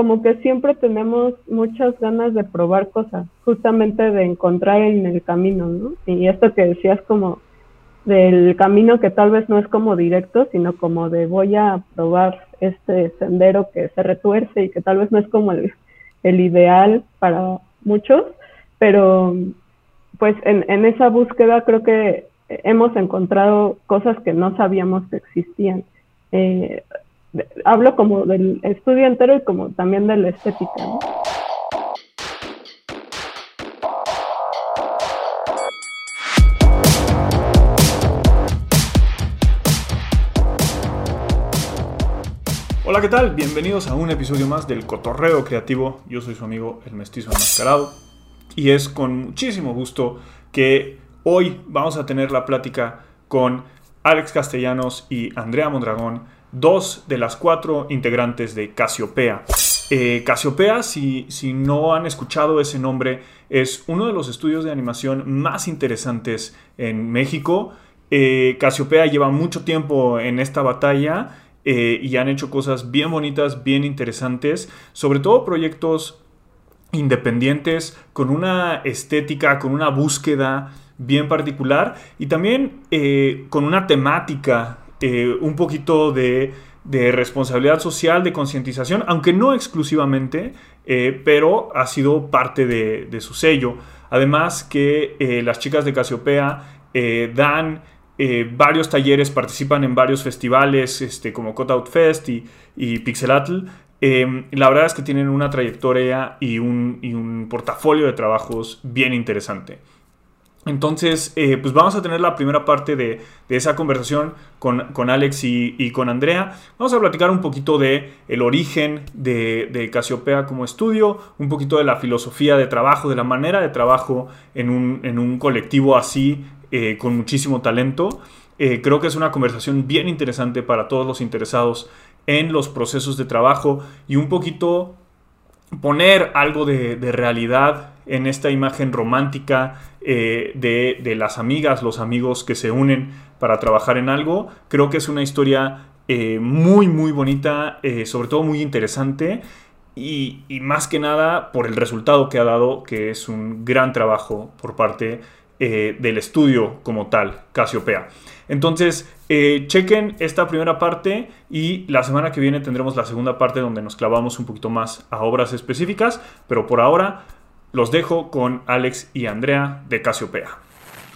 como que siempre tenemos muchas ganas de probar cosas, justamente de encontrar en el camino, ¿no? Y esto que decías como del camino que tal vez no es como directo, sino como de voy a probar este sendero que se retuerce y que tal vez no es como el, ideal para muchos, pero pues en, en esa búsqueda creo que hemos encontrado cosas que no sabíamos que existían. Eh, hablo como del estudio entero y como también de la estética. Hola, ¿qué tal? Bienvenidos a un episodio más del Cotorreo Creativo. Yo soy su amigo el Mestizo Enmascarado y es con muchísimo gusto que hoy vamos a tener la plática con Alex Castellanos y Andrea Mondragón, dos de las cuatro integrantes de Casiopea. Eh, Casiopea, si, si no han escuchado ese nombre, es uno de los estudios de animación más interesantes en México. Eh, Casiopea lleva mucho tiempo en esta batalla eh, y han hecho cosas bien bonitas, bien interesantes, sobre todo proyectos independientes con una estética, con una búsqueda bien particular y también con una temática, eh, un poquito de, responsabilidad social, de concientización, aunque no exclusivamente, pero ha sido parte de, su sello. Además que las chicas de Casiopea dan eh, varios talleres, participan en varios festivales este, como Cutout Fest y, y Pixelatl. Em, la verdad es que tienen una trayectoria y un, portafolio de trabajos bien interesante. Entonces, eh, pues vamos a tener la primera parte de, esa conversación con, Alex y, con Andrea. Vamos a platicar un poquito de el origen de, de, Casiopea como estudio, un poquito de la filosofía de trabajo, de la manera de trabajo en un, en un colectivo así eh, con muchísimo talento. Eh, creo que es una conversación bien interesante para todos los interesados en los procesos de trabajo y un poquito poner algo de, realidad en esta imagen romántica eh, de, las amigas, los amigos que se unen para trabajar en algo. Creo que es una historia muy, muy bonita, sobre todo muy interesante. Y, más que nada por el resultado que ha dado, que es un gran trabajo por parte eh, del estudio como tal, Casiopea. Entonces, eh, chequen esta primera parte y la semana que viene tendremos la segunda parte donde nos clavamos un poquito más a obras específicas, pero por ahora los dejo con Alex y Andrea de Casiopea.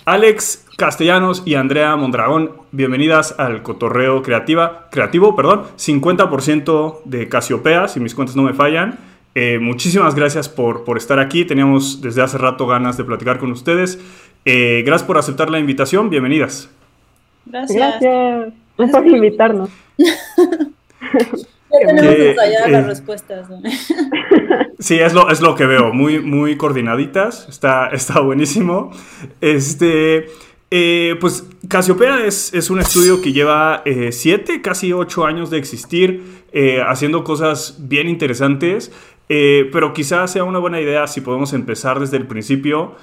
Alex Castellanos y Andrea Mondragón, bienvenidas al Cotorreo Creativa, Creativo, perdón, 50% de Casiopea, si mis cuentas no me fallan. Eh, muchísimas gracias por, por estar aquí. Teníamos desde hace rato ganas de platicar con ustedes. Eh, gracias por aceptar la invitación, bienvenidas. Gracias. Gracias por invitarnos. ya tenemos ensayadas las respuestas. sí, es lo, es lo que veo, muy, muy coordinaditas, está, está buenísimo. Este, eh, pues Casiopea es, es, un estudio que lleva eh, siete, casi ocho años de existir, haciendo cosas bien interesantes, pero quizás sea una buena idea si podemos empezar desde el principio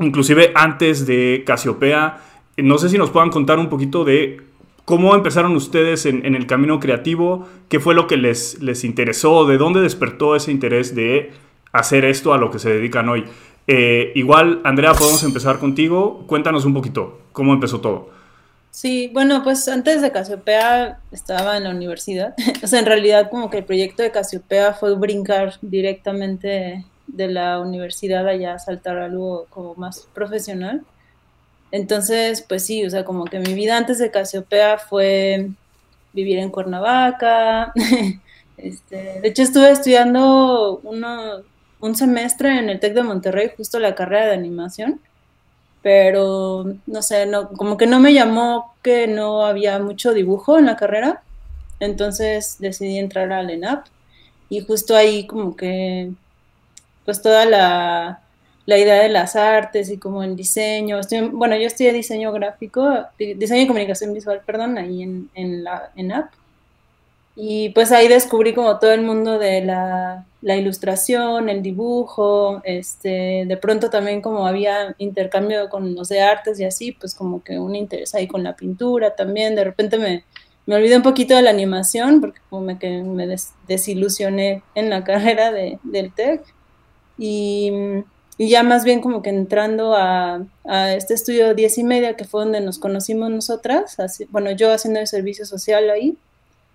inclusive antes de Casiopea. No sé si nos puedan contar un poquito de cómo empezaron ustedes en, el camino creativo, qué fue lo que les, les interesó, de dónde despertó ese interés de hacer esto a lo que se dedican hoy. Eh, igual, Andrea, podemos empezar contigo. Cuéntanos un poquito cómo empezó todo. Sí, bueno, pues antes de Casiopea estaba en la universidad. o sea, en realidad como que el proyecto de Casiopea fue brincar directamente de la universidad allá saltar algo como más profesional. Entonces, pues sí, o sea, como que mi vida antes de Casiopea fue vivir en Cuernavaca. este, de hecho, estuve estudiando uno, un semestre en el TEC de Monterrey, justo la carrera de animación, pero no sé, no, como que no me llamó que no había mucho dibujo en la carrera, entonces decidí entrar al ENAP y justo ahí como que pues toda la, idea de las artes y como el diseño. bueno, yo estudié diseño gráfico, diseño y comunicación visual, perdón, ahí en, en la en app. Y pues ahí descubrí como todo el mundo de la, ilustración, el dibujo, este, de pronto también como había intercambio con los de artes y así, pues como que un interés ahí con la pintura también, de repente me, me olvidé un poquito de la animación porque como que me desilusioné en la carrera de, del TEC y, y, ya más bien como que entrando a, este estudio 10 y media que fue donde nos conocimos nosotras, bueno yo haciendo el servicio social ahí,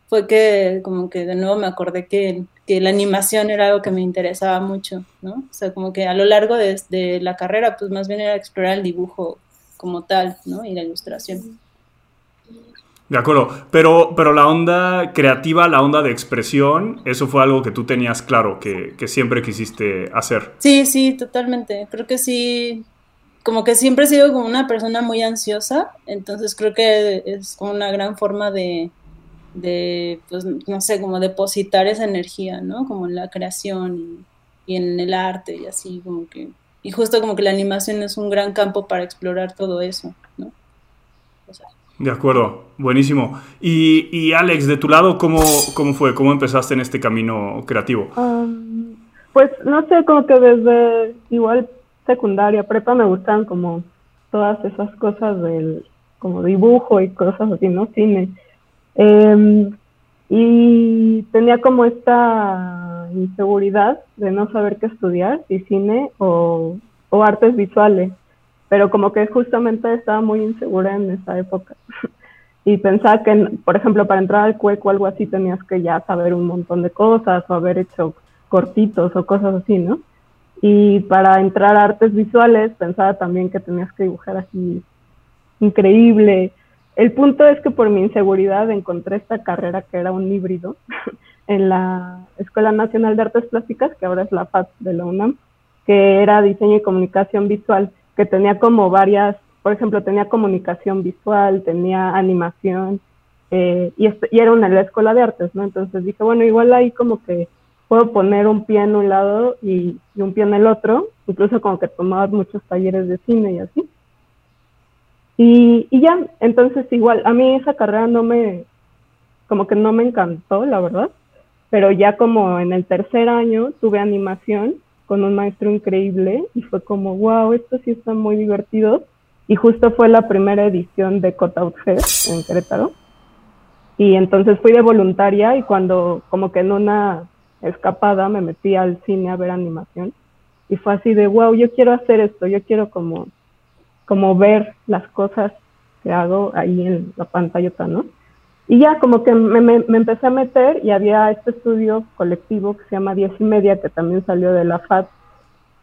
fue que como que de nuevo me acordé que, que, la animación era algo que me interesaba mucho, ¿no? O sea, como que a lo largo de, de la carrera pues más bien era explorar el dibujo como tal, ¿no? Y la ilustración. De acuerdo, pero, pero la onda creativa, la onda de expresión, eso fue algo que tú tenías claro, que, que, siempre quisiste hacer. Sí, sí, totalmente. Creo que sí, como que siempre he sido como una persona muy ansiosa, entonces creo que es como una gran forma de, de pues, no sé, como depositar esa energía, ¿no? Como en la creación y, y en el arte y así, como que... Y justo como que la animación es un gran campo para explorar todo eso, ¿no? O sea, de acuerdo, buenísimo. Y, y, Alex, de tu lado, ¿cómo, ¿cómo fue? ¿Cómo empezaste en este camino creativo? Um, pues no sé, como que desde igual secundaria, prepa me gustan como todas esas cosas del como dibujo y cosas así, ¿no? Cine. Eh, y tenía como esta inseguridad de no saber qué estudiar, si cine o, o artes visuales pero como que justamente estaba muy insegura en esa época. y pensaba que, por ejemplo, para entrar al cueco o algo así tenías que ya saber un montón de cosas o haber hecho cortitos o cosas así, ¿no? Y para entrar a artes visuales pensaba también que tenías que dibujar así increíble. El punto es que por mi inseguridad encontré esta carrera que era un híbrido en la Escuela Nacional de Artes Plásticas, que ahora es la FAT de la UNAM, que era diseño y comunicación visual que tenía como varias, por ejemplo, tenía comunicación visual, tenía animación, eh, y, era una la escuela de artes, ¿no? Entonces dije, bueno, igual ahí como que puedo poner un pie en un lado y, y un pie en el otro, incluso como que tomaba muchos talleres de cine y así. Y, y ya, entonces igual, a mí esa carrera no me, como que no me encantó, la verdad, pero ya como en el tercer año tuve animación con un maestro increíble y fue como, wow, esto sí está muy divertido. Y justo fue la primera edición de Cutout Fest en Querétaro. Y entonces fui de voluntaria y cuando como que en una escapada me metí al cine a ver animación y fue así de, wow, yo quiero hacer esto, yo quiero como, como ver las cosas que hago ahí en la pantalla, ¿no? Y ya como que me, me, empecé a meter y había este estudio colectivo que se llama Diez y Media, que también salió de la FAT,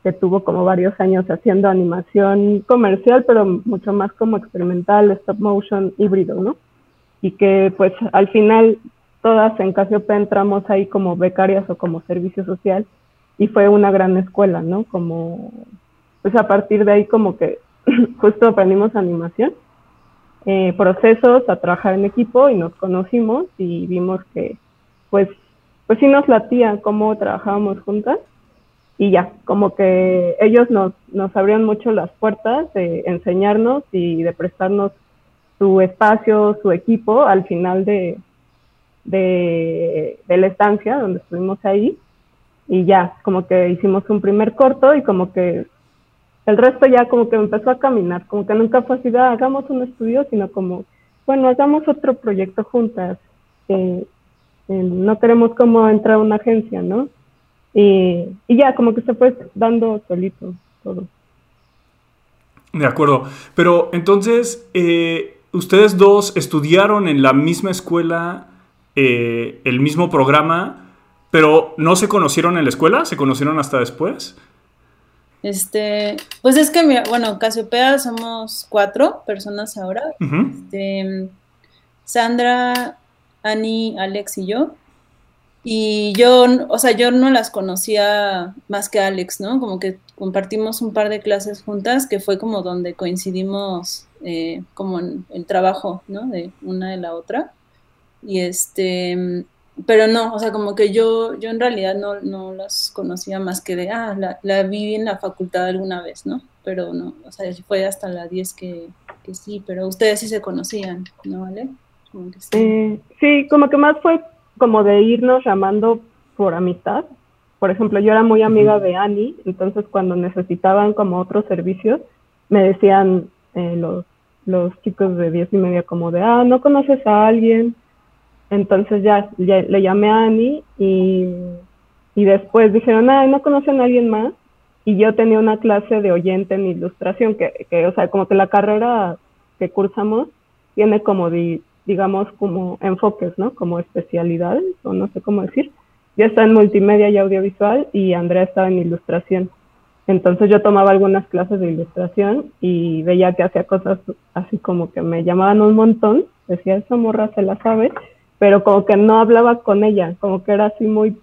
que tuvo como varios años haciendo animación comercial, pero mucho más como experimental, stop motion, híbrido, ¿no? Y que pues al final todas en Cassiopeia entramos ahí como becarias o como servicio social y fue una gran escuela, ¿no? Como, pues a partir de ahí como que justo aprendimos animación eh, procesos a trabajar en equipo y nos conocimos y vimos que pues pues sí nos latía cómo trabajábamos juntas. Y ya, como que ellos nos, nos abrían mucho las puertas de enseñarnos y de prestarnos su espacio, su equipo al final de, de, de la estancia donde estuvimos ahí. Y ya, como que hicimos un primer corto y como que el resto ya como que empezó a caminar, como que nunca fue así, de, ah, hagamos un estudio, sino como, bueno, hagamos otro proyecto juntas. No queremos como entrar a una agencia, ¿no? Y, y ya, como que se fue dando solito todo. De acuerdo. Pero entonces, eh, ustedes dos estudiaron en la misma escuela, eh, el mismo programa, pero no se conocieron en la escuela, se conocieron hasta después. Este, pues es que, mira, bueno, Casiopea somos cuatro personas ahora. este, Sandra, Ani, Alex y yo. Y yo, o sea, yo no las conocía más que Alex, ¿no? Como que compartimos un par de clases juntas, que fue como donde coincidimos eh, como en el trabajo, ¿no? De una de la otra. Y este, pero no, o sea, como que yo, yo en realidad no, no las conocía más que de, ah, la, la, vi en la facultad alguna vez, ¿no? Pero no, o sea, fue hasta la 10 que, que sí, pero ustedes sí se conocían, ¿no, vale? Como que sí. Eh, sí, como que más fue como de irnos llamando por amistad. Por ejemplo, yo era muy amiga de Annie, entonces cuando necesitaban como otros servicios, me decían eh, los, los chicos de 10 y media como de, ah, ¿no conoces a alguien? Entonces ya, le llamé a Ani y, y después dijeron, ay, ¿no conocen a alguien más? Y yo tenía una clase de oyente en ilustración, que, que o sea, como que la carrera que cursamos tiene como, digamos, como enfoques, ¿no? Como especialidades, o no sé cómo decir. Yo estaba en multimedia y audiovisual y Andrea estaba en ilustración. Entonces yo tomaba algunas clases de ilustración y veía que hacía cosas así como que me llamaban un montón. Decía, esa morra se la sabe, pero como que no hablaba con ella, como que era así muy,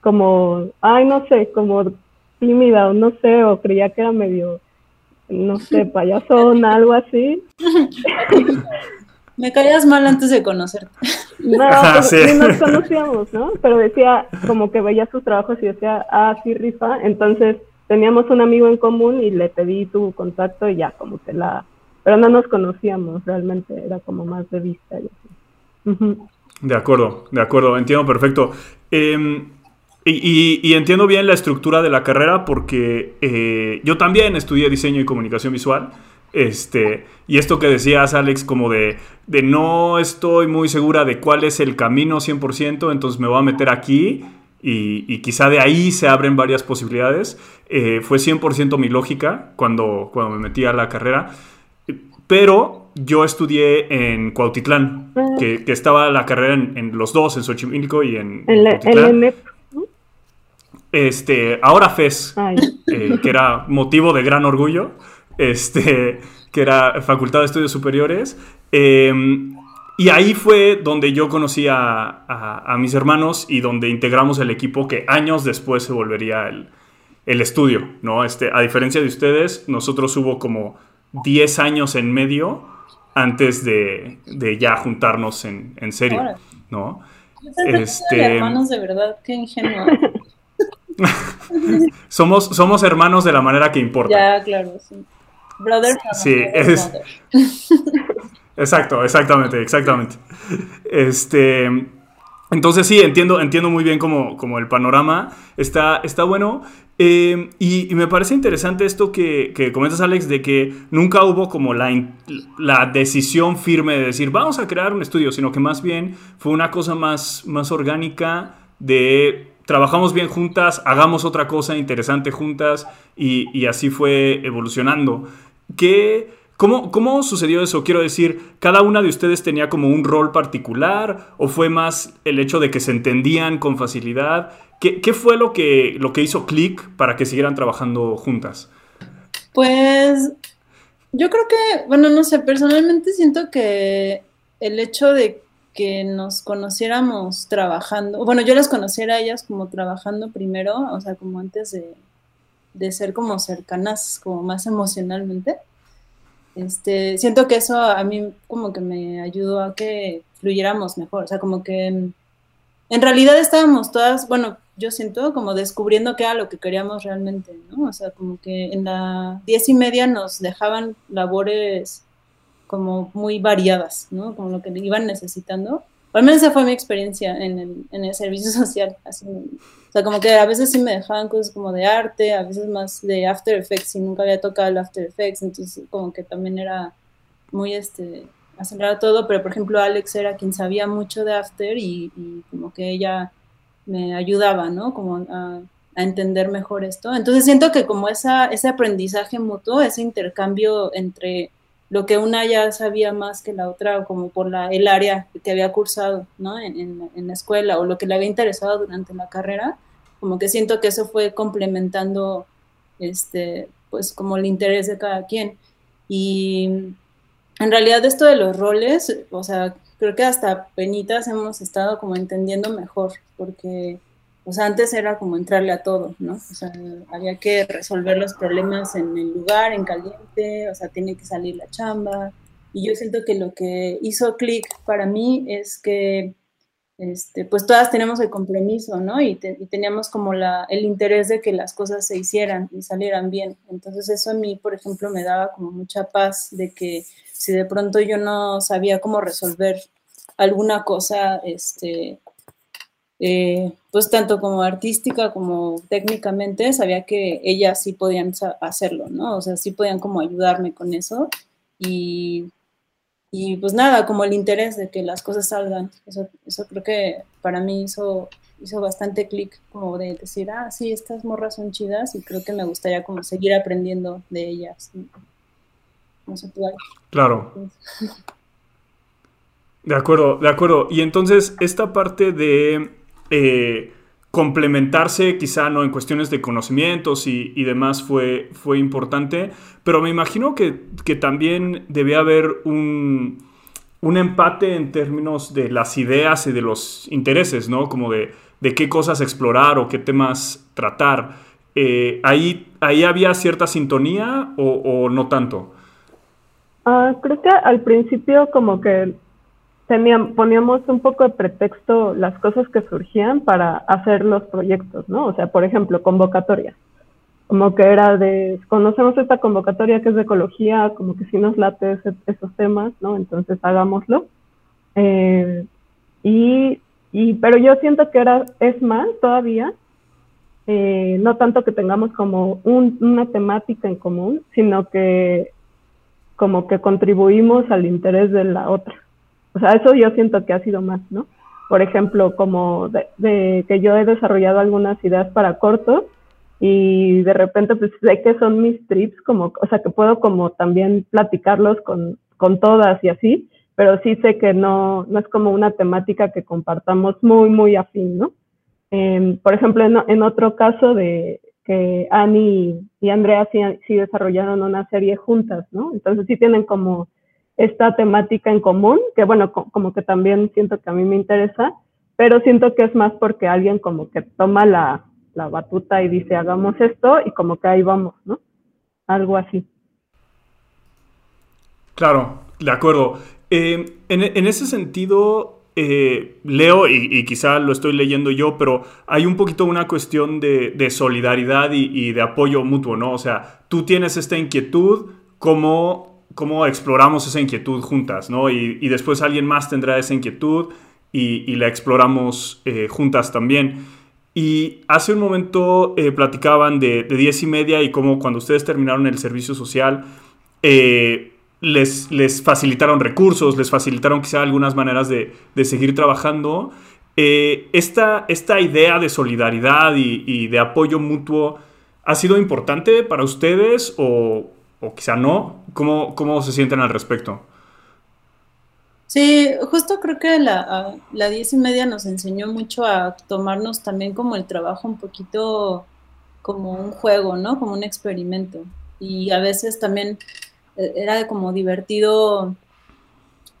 como, ay, no sé, como tímida o no sé, o creía que era medio, no sé, payasón, algo así. Me caías mal antes de conocerte. No, pues, ni nos conocíamos, ¿no? Pero decía, como que veía sus trabajos y decía, ah, sí, rifa. Entonces teníamos un amigo en común y le pedí tu contacto y ya, como que la. Pero no nos conocíamos, realmente era como más de vista y así. De acuerdo, de acuerdo, entiendo perfecto. Em, y, entiendo bien la estructura de la carrera porque eh, yo también estudié diseño y comunicación visual. Este, y esto que decías, Alex, como de, de no estoy muy segura de cuál es el camino 100%, entonces me voy a meter aquí y, quizá de ahí se abren varias posibilidades. Eh, fue 100% mi lógica cuando, cuando me metí a la carrera. Pero yo estudié en Cuautitlán, ah. que, estaba la carrera en, los dos, en Xochimilco y en, en Este, ahora FES, eh, que era motivo de gran orgullo, este, que era Facultad de Estudios Superiores. Em, y ahí fue donde yo conocí a, mis hermanos y donde integramos el equipo que años después se volvería el, estudio, ¿no? Este, a diferencia de ustedes, nosotros hubo como 10 años en medio antes de, ya juntarnos en, serio, ¿no? Este, hermanos de verdad, qué ingenuo. somos, somos hermanos de la manera que importa. Ya, claro, sí. Brother. Sí, es... Exacto, exactamente, exactamente. Este, entonces sí, entiendo, entiendo muy bien como, como el panorama. Está, está bueno. Eh, y, me parece interesante esto que, comentas, Alex, de que nunca hubo como la, la, decisión firme de decir, vamos a crear un estudio, sino que más bien fue una cosa más, más orgánica de trabajamos bien juntas, hagamos otra cosa interesante juntas y, y así fue evolucionando. ¿Qué, ¿Cómo, ¿Cómo sucedió eso? Quiero decir, ¿cada una de ustedes tenía como un rol particular o fue más el hecho de que se entendían con facilidad? ¿Qué, qué fue lo que, lo que hizo clic para que siguieran trabajando juntas? Pues yo creo que, bueno, no sé, personalmente siento que el hecho de que nos conociéramos trabajando, bueno, yo las conociera a ellas como trabajando primero, o sea, como antes de, de ser como cercanas, como más emocionalmente este, siento que eso a mí como que me ayudó a que fluyéramos mejor, o sea, como que en realidad estábamos todas, bueno, yo siento como descubriendo qué era lo que queríamos realmente, ¿no? O sea, como que en la diez y media nos dejaban labores como muy variadas, ¿no? Como lo que iban necesitando. al menos esa fue mi experiencia en el, en el servicio social, así, sea, como que a veces sí me dejaban cosas como de arte, a veces más de After Effects, y nunca había tocado el After Effects, entonces como que también era muy este acelerado todo, pero por ejemplo Alex era quien sabía mucho de After y, como que ella me ayudaba, ¿no? Como a, entender mejor esto. Entonces siento que como esa, ese aprendizaje mutuo, ese intercambio entre lo que una ya sabía más que la otra, como por la, el área que había cursado ¿no? en, en, la escuela o lo que le había interesado durante la carrera, como que siento que eso fue complementando, este, pues como el interés de cada quien. Y en realidad esto de los roles, o sea, creo que hasta penitas hemos estado como entendiendo mejor, porque, sea, antes era como entrarle a todo, ¿no? O sea, había que resolver los problemas en el lugar, en caliente, o sea, tiene que salir la chamba. Y yo siento que lo que hizo clic para mí es que este, pues todas tenemos el compromiso, ¿no? Y, teníamos como la, el interés de que las cosas se hicieran y salieran bien. Entonces eso a mí, por ejemplo, me daba como mucha paz de que si de pronto yo no sabía cómo resolver alguna cosa, este, eh, pues tanto como artística como técnicamente, sabía que ellas sí podían hacerlo, ¿no? O sea, sí podían como ayudarme con eso y y pues nada, como el interés de que las cosas salgan. Eso, eso creo que para mí hizo, hizo bastante clic, como de decir, ah, sí, estas morras son chidas y creo que me gustaría como seguir aprendiendo de ellas. No Claro. De acuerdo, de acuerdo. Y entonces, esta parte de eh, complementarse, quizá no en cuestiones de conocimientos y, demás, fue, fue importante, pero me imagino que, también debe haber un, empate en términos de las ideas y de los intereses, ¿no? Como de, qué cosas explorar o qué temas tratar. Eh, ahí, ¿Ahí había cierta sintonía o, no tanto? Ah, creo que al principio como que teníamos, poníamos un poco de pretexto las cosas que surgían para hacer los proyectos, ¿no? O sea, por ejemplo, convocatoria. Como que era de, conocemos esta convocatoria que es de ecología, como que sí nos late esos temas, ¿no? Entonces hagámoslo. Eh, y, y, pero yo siento que era, es más todavía, eh, no tanto que tengamos como un, una temática en común, sino que como que contribuimos al interés de la otra. O sea, eso yo siento que ha sido más, ¿no? Por ejemplo, como de, que yo he desarrollado algunas ideas para cortos y de repente pues sé que son mis trips, como, o sea, que puedo como también platicarlos con, con todas y así, pero sí sé que no, no es como una temática que compartamos muy, muy afín, ¿no? Em, por ejemplo, en, en, otro caso de que Annie y Andrea sí, desarrollaron una serie juntas, ¿no? Entonces sí tienen como esta temática en común, que bueno, como que también siento que a mí me interesa, pero siento que es más porque alguien como que toma la, batuta y dice, hagamos esto y como que ahí vamos, ¿no? Algo así. Claro, de acuerdo. Eh, en, ese sentido, eh, leo, y, quizá lo estoy leyendo yo, pero hay un poquito una cuestión de, solidaridad y, de apoyo mutuo, ¿no? O sea, tú tienes esta inquietud, como cómo exploramos esa inquietud juntas, ¿no? Y, después alguien más tendrá esa inquietud y, la exploramos eh, juntas también. Y hace un momento eh, platicaban de, de, diez y media y cómo cuando ustedes terminaron el servicio social, les, les, facilitaron recursos, les facilitaron quizá algunas maneras de, seguir trabajando. esta, esta, idea de solidaridad y, de apoyo mutuo ha sido importante para ustedes o, o quizá no. ¿Cómo, cómo se sienten al respecto? Sí, justo creo que la, la diez y media nos enseñó mucho a tomarnos también como el trabajo un poquito como un juego, ¿no? Como un experimento. Y a veces también eh, era como divertido,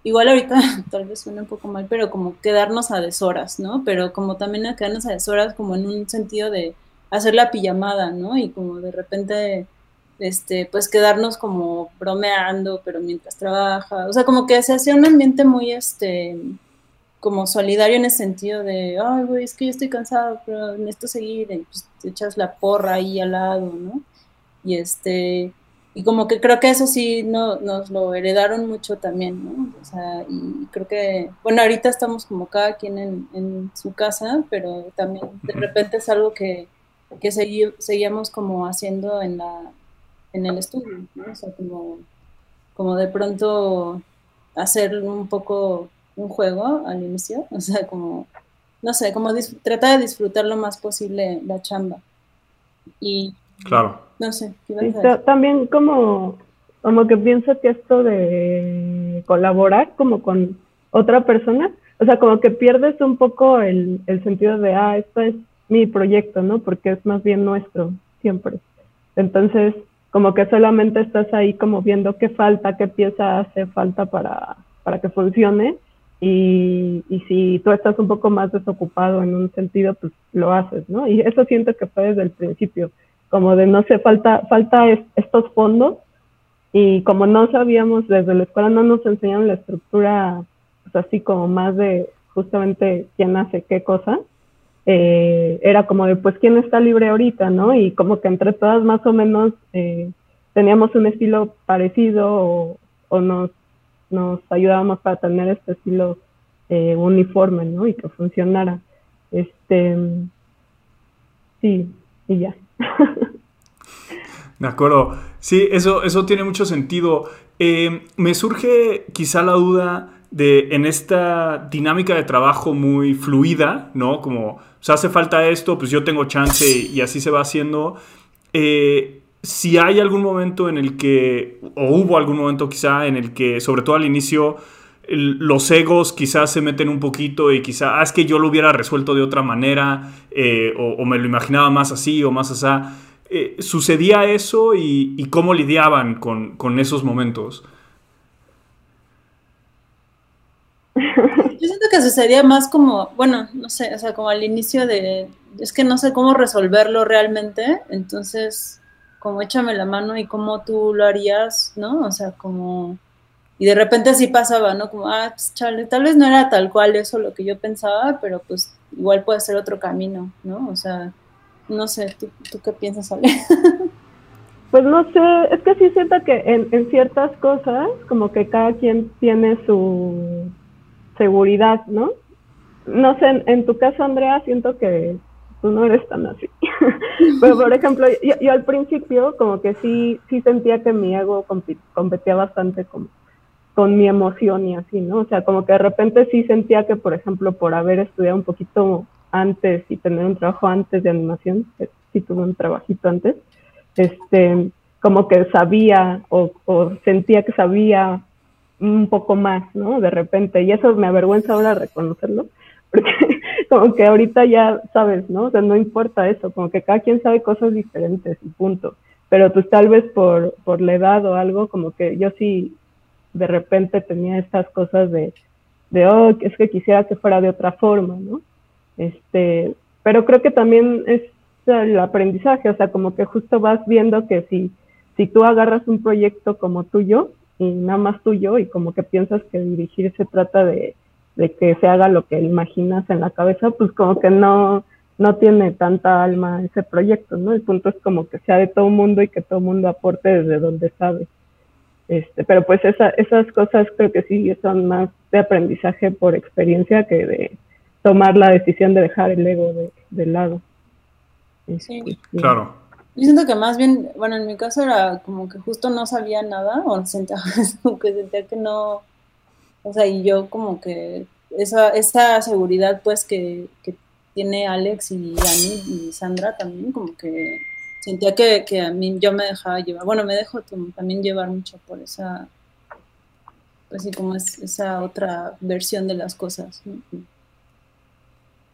igual ahorita tal vez suene un poco mal, pero como quedarnos a deshoras, ¿no? Pero como también a quedarnos a deshoras como en un sentido de hacer la pijamada, ¿no? Y como de repente este, pues quedarnos como bromeando, pero mientras trabaja, o sea, como que se hacía un ambiente muy, este, como solidario en el sentido de, ay, güey, es que yo estoy cansado, pero necesito seguir, y pues te echas la porra ahí al lado, ¿no? Y este, y como que creo que eso sí no, nos lo heredaron mucho también, ¿no? O sea, y creo que, bueno, ahorita estamos como cada quien en, en su casa, pero también de repente es algo que, que seguíamos como haciendo en la, en el estudio, ¿no? O sea, como, como de pronto hacer un poco un juego al inicio, o sea, como, no sé, como trata de disfrutar lo más posible la chamba. Y, claro. No sé, También como, como que pienso que esto de colaborar como con otra persona, o sea, como que pierdes un poco el, el sentido de, ah, esto es mi proyecto, ¿no? Porque es más bien nuestro, siempre. Entonces, como que solamente estás ahí como viendo qué falta, qué pieza hace falta para, para que funcione y, y, si tú estás un poco más desocupado en un sentido, pues lo haces, ¿no? Y eso siento que fue desde el principio, como de no sé, falta, falta estos fondos y como no sabíamos desde la escuela, no nos enseñaron la estructura, pues así como más de justamente quién hace qué cosa, eh, era como de, pues, ¿quién está libre ahorita, no? Y como que entre todas más o menos eh, teníamos un estilo parecido o, nos, nos ayudábamos para tener este estilo eh, uniforme, ¿no? Y que funcionara. Este, sí, y ya. De acuerdo. Sí, eso, eso tiene mucho sentido. Eh, me surge quizá la duda de en esta dinámica de trabajo muy fluida, ¿no? Como, se hace falta esto, pues yo tengo chance y así se va haciendo. Eh, si hay algún momento en el que, o hubo algún momento quizá en el que, sobre todo al inicio, los egos quizás se meten un poquito y quizá, ah, es que yo lo hubiera resuelto de otra manera, eh, o, me lo imaginaba más así o más así. Eh, ¿Sucedía eso y, cómo lidiaban con, con, esos momentos? Yo siento que sucedía más como, bueno, no sé, o sea, como al inicio de, es que no sé cómo resolverlo realmente, entonces, como échame la mano y cómo tú lo harías, ¿no? O sea, como y de repente así pasaba, ¿no? Como, ah, pues chale, tal vez no era tal cual eso lo que yo pensaba, pero pues igual puede ser otro camino, ¿no? O sea, no sé, ¿tú, qué piensas, Ale? Pues no sé, es que sí siento que en, en ciertas cosas, como que cada quien tiene su seguridad, ¿no? No sé, en, tu caso, Andrea, siento que tú no eres tan así. Pero, por ejemplo, yo, al principio como que sí, sí sentía que mi ego competía bastante como con mi emoción y así, ¿no? O sea, como que de repente sí sentía que, por ejemplo, por haber estudiado un poquito antes y tener un trabajo antes de animación, sí tuve un trabajito antes, este, como que sabía o, sentía que sabía un poco más, ¿no? De repente, y eso me avergüenza ahora reconocerlo, porque como que ahorita ya sabes, ¿no? O sea, no importa eso, como que cada quien sabe cosas diferentes y punto. Pero pues tal vez por, por la edad o algo, como que yo sí de repente tenía estas cosas de, de, oh, es que quisiera que fuera de otra forma, ¿no? Este, pero creo que también es el aprendizaje, o sea, como que justo vas viendo que si, si tú agarras un proyecto como tuyo y nada más tuyo y como que piensas que dirigir se trata de, de que se haga lo que imaginas en la cabeza, pues como que no, no tiene tanta alma ese proyecto, ¿no? El punto es como que sea de todo mundo y que todo mundo aporte desde donde sabe. Este, pero pues esa, esas cosas creo que sí son más de aprendizaje por experiencia que de tomar la decisión de dejar el ego de, lado. Sí. Este, claro. Yo siento que más bien, bueno, en mi caso era como que justo no sabía nada, o sentía, como que sentía que no, o sea, y yo como que esa, esa seguridad pues que, que tiene Alex y Dani y Sandra también, como que sentía que, que, a mí yo me dejaba llevar, bueno, me dejo también llevar mucho por esa, pues como es esa otra versión de las cosas.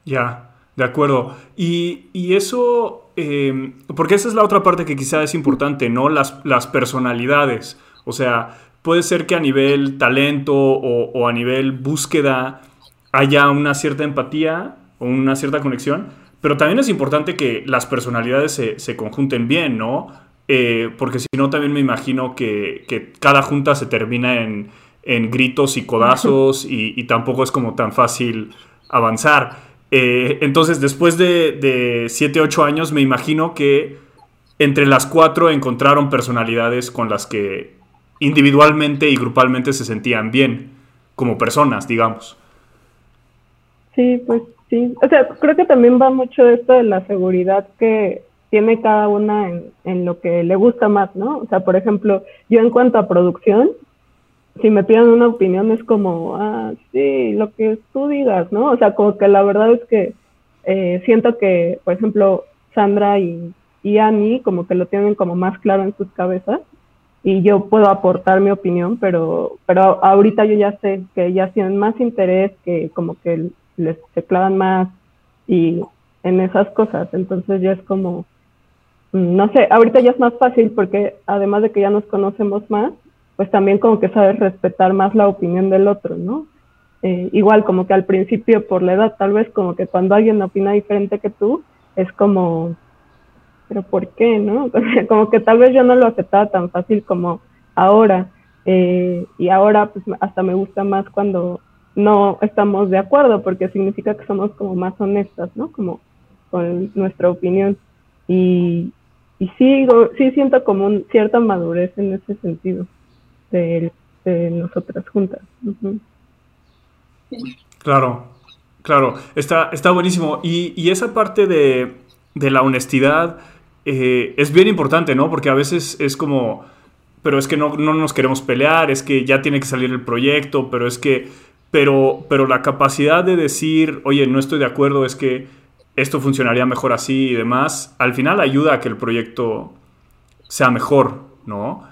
Ya, de acuerdo. Y, y eso, em, porque esa es la otra parte que quizá es importante, ¿no? Las, las personalidades. O sea, puede ser que a nivel talento o a nivel búsqueda haya una cierta empatía o una cierta conexión, pero también es importante que las personalidades se, conjunten bien, ¿no? Eh, porque si no, también me imagino que, cada junta se termina en, gritos y codazos y, tampoco es como tan fácil avanzar. Eh, entonces, después de 7, 8 años, me imagino que entre las cuatro encontraron personalidades con las que individualmente y grupalmente se sentían bien, como personas, digamos. Sí, pues Sí, o sea, creo que también va mucho esto de la seguridad que tiene cada una en, lo que le gusta más, ¿no? O sea, por ejemplo, yo en cuanto a producción, si me piden una opinión es como, ah, sí, lo que tú digas, ¿no? O sea, como que la verdad es que eh, siento que, por ejemplo, Sandra y, y Annie como que lo tienen como más claro en sus cabezas y yo puedo aportar mi opinión, pero, pero ahorita yo ya sé que ellas tienen más interés, que como que les se clavan más y en esas cosas. Entonces ya es como, mm, no sé, ahorita ya es más fácil porque además de que ya nos conocemos más, pues también como que sabes respetar más la opinión del otro, ¿no? Eh, igual como que al principio por la edad, tal vez como que cuando alguien opina diferente que tú, es como, pero ¿por qué, no? como que tal vez yo no lo aceptaba tan fácil como ahora. Eh, y ahora pues hasta me gusta más cuando no estamos de acuerdo porque significa que somos como más honestas, ¿no? Como con nuestra opinión. Y, y sí, sí siento como un, cierta madurez en ese sentido de, nosotras juntas. Claro, claro, está, está buenísimo. Y, y esa parte de, de la honestidad, eh, es bien importante, ¿no? Porque a veces es como, pero es que no, no, nos queremos pelear, es que ya tiene que salir el proyecto, pero es que, pero, pero la capacidad de decir, oye, no estoy de acuerdo, es que esto funcionaría mejor así y demás, al final ayuda a que el proyecto sea mejor, ¿no?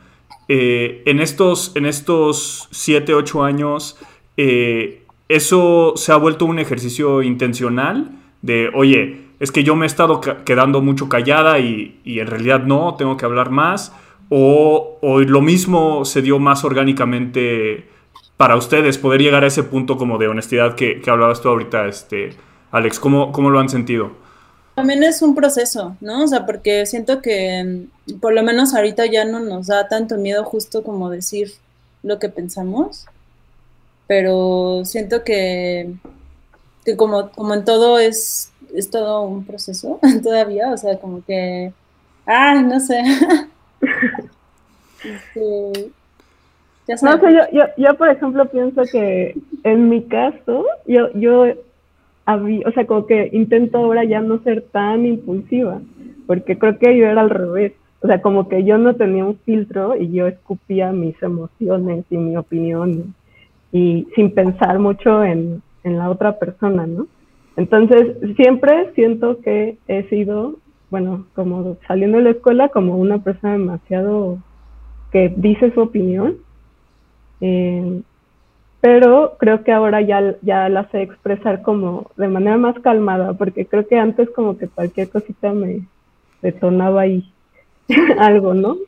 Eh, en, estos, en estos 7, 8 años, eh, eso se ha vuelto un ejercicio intencional de, oye, es que yo me he estado quedando mucho callada y, en realidad no, tengo que hablar más, o, lo mismo se dio más orgánicamente para ustedes, poder llegar a ese punto como de honestidad que, que hablabas tú ahorita, este, Alex, ¿cómo, ¿cómo lo han sentido? También es un proceso, ¿no? O sea, porque siento que por lo menos ahorita ya no nos da tanto miedo justo como decir lo que pensamos, pero siento que, que como, como en todo es, es todo un proceso todavía, o sea, como que, ay, no sé. este, no sé, yo, yo, yo, por ejemplo pienso que en mi caso, yo, yo o sea, como que intento ahora ya no ser tan impulsiva, porque creo que yo era al revés. O sea, como que yo no tenía un filtro y yo escupía mis emociones y mi opinión y sin pensar mucho en, en la otra persona, ¿no? Entonces, siempre siento que he sido, bueno, como saliendo de la escuela, como una persona demasiado que dice su opinión. Eh, pero creo que ahora ya, ya la sé expresar como de manera más calmada, porque creo que antes como que cualquier cosita me detonaba ahí algo, ¿no?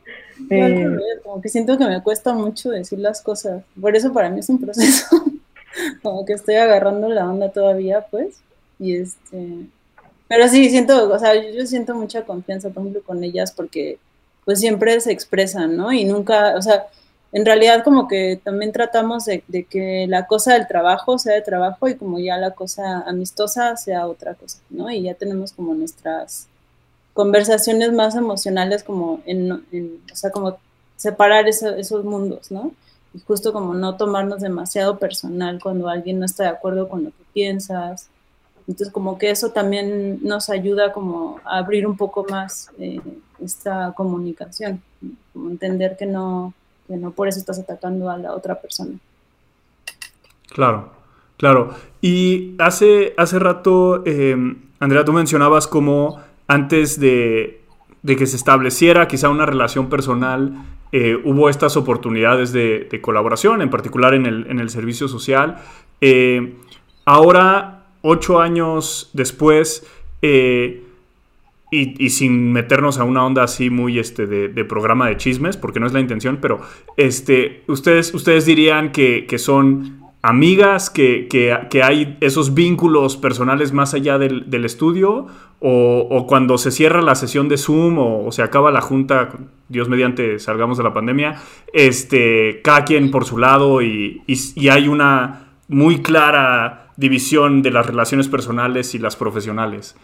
Eh, como que siento que me cuesta mucho decir las cosas, por eso para mí es un proceso, como que estoy agarrando la onda todavía, pues, y este, pero sí, siento, o sea, yo, yo siento mucha confianza, por ejemplo, con ellas, porque pues siempre se expresan, ¿no? Y nunca, o sea, en realidad como que también tratamos de, que la cosa del trabajo sea de trabajo y como ya la cosa amistosa sea otra cosa, ¿no? Y ya tenemos como nuestras conversaciones más emocionales como en, o sea, como separar esos mundos, ¿no? Y justo como no tomarnos demasiado personal cuando alguien no está de acuerdo con lo que piensas. Entonces como que eso también nos ayuda como a abrir un poco más eh, esta comunicación, como entender que no, no por eso estás atacando a la otra persona. Claro, claro. Y hace, hace rato, eh, Andrea, tú mencionabas como antes de, que se estableciera quizá una relación personal, eh, hubo estas oportunidades de, colaboración, en particular en el, servicio social. Eh, ahora, ocho años después, y, sin meternos a una onda así muy este de, programa de chismes, porque no es la intención, pero este, ustedes, ustedes dirían que, son amigas, que, hay esos vínculos personales más allá del, estudio, o, cuando se cierra la sesión de Zoom o, se acaba la junta, Dios mediante salgamos de la pandemia, este, cada quien por su lado y, y hay una muy clara división de las relaciones personales y las profesionales.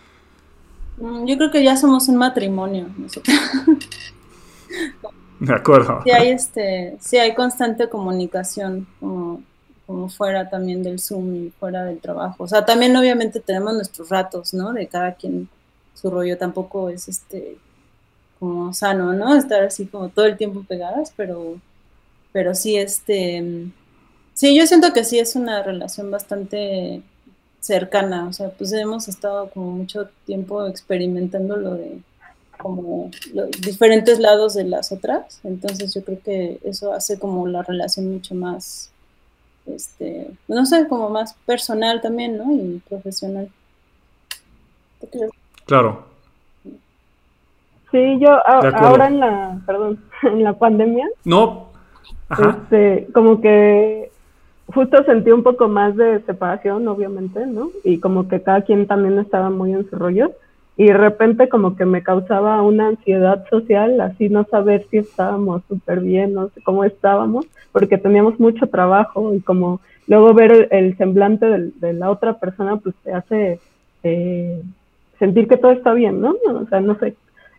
Mm, yo creo que ya somos un matrimonio nosotros. De acuerdo. Sí hay, este, sí hay constante comunicación como, como fuera también del Zoom y fuera del trabajo. O sea, también obviamente tenemos nuestros ratos, ¿no? De cada quien su rollo tampoco es este como sano, ¿no? Estar así como todo el tiempo pegadas, pero, pero sí, este, sí, yo siento que sí es una relación bastante cercana, o sea, pues hemos estado como mucho tiempo experimentando lo de como los diferentes lados de las otras, entonces yo creo que eso hace como la relación mucho más, este, no sé, como más personal también, ¿no? Y profesional. Claro. Sí, yo ahora en la, perdón, en la pandemia. No. Este, como que justo sentí un poco más de separación, obviamente, ¿no? Y como que cada quien también estaba muy en su rollo. Y de repente como que me causaba una ansiedad social, así no saber si estábamos súper bien, no sé cómo estábamos, porque teníamos mucho trabajo y como luego ver el, semblante de, la otra persona, pues te hace eh, sentir que todo está bien, ¿no? O sea, no sé.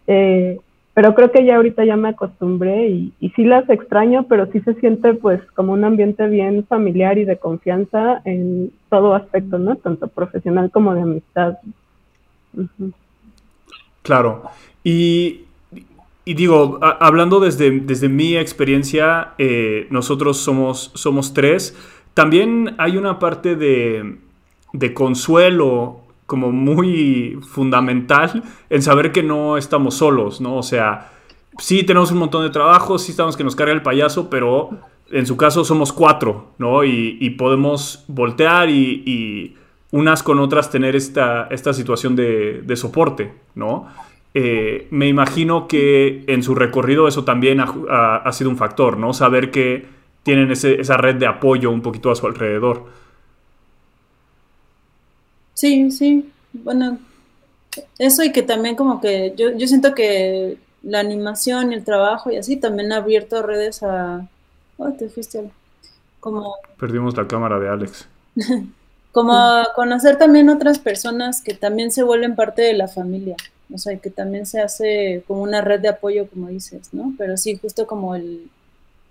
Eh, pero creo que ya ahorita ya me acostumbré y, sí las extraño, pero sí se siente pues como un ambiente bien familiar y de confianza en todo aspecto, ¿no? Tanto profesional como de amistad. Claro. Y, digo, hablando desde, desde, mi experiencia, eh, nosotros somos, somos tres. También hay una parte de, de consuelo como muy fundamental en saber que no estamos solos, ¿no? O sea, sí tenemos un montón de trabajo, sí estamos que nos carga el payaso, pero en su caso somos cuatro, ¿no? Y, podemos voltear y, unas con otras tener esta, esta situación de, soporte, ¿no? Eh, me imagino que en su recorrido eso también ha, sido un factor, ¿no? Saber que tienen esa red de apoyo un poquito a su alrededor. Sí, sí. Bueno, eso y que también como que yo, yo siento que la animación y el trabajo y así también ha abierto redes a... Oh, te fuiste. Como... Perdimos la cámara de Alex. como conocer también otras personas que también se vuelven parte de la familia. O sea, que también se hace como una red de apoyo, como dices, ¿no? Pero sí, justo como el,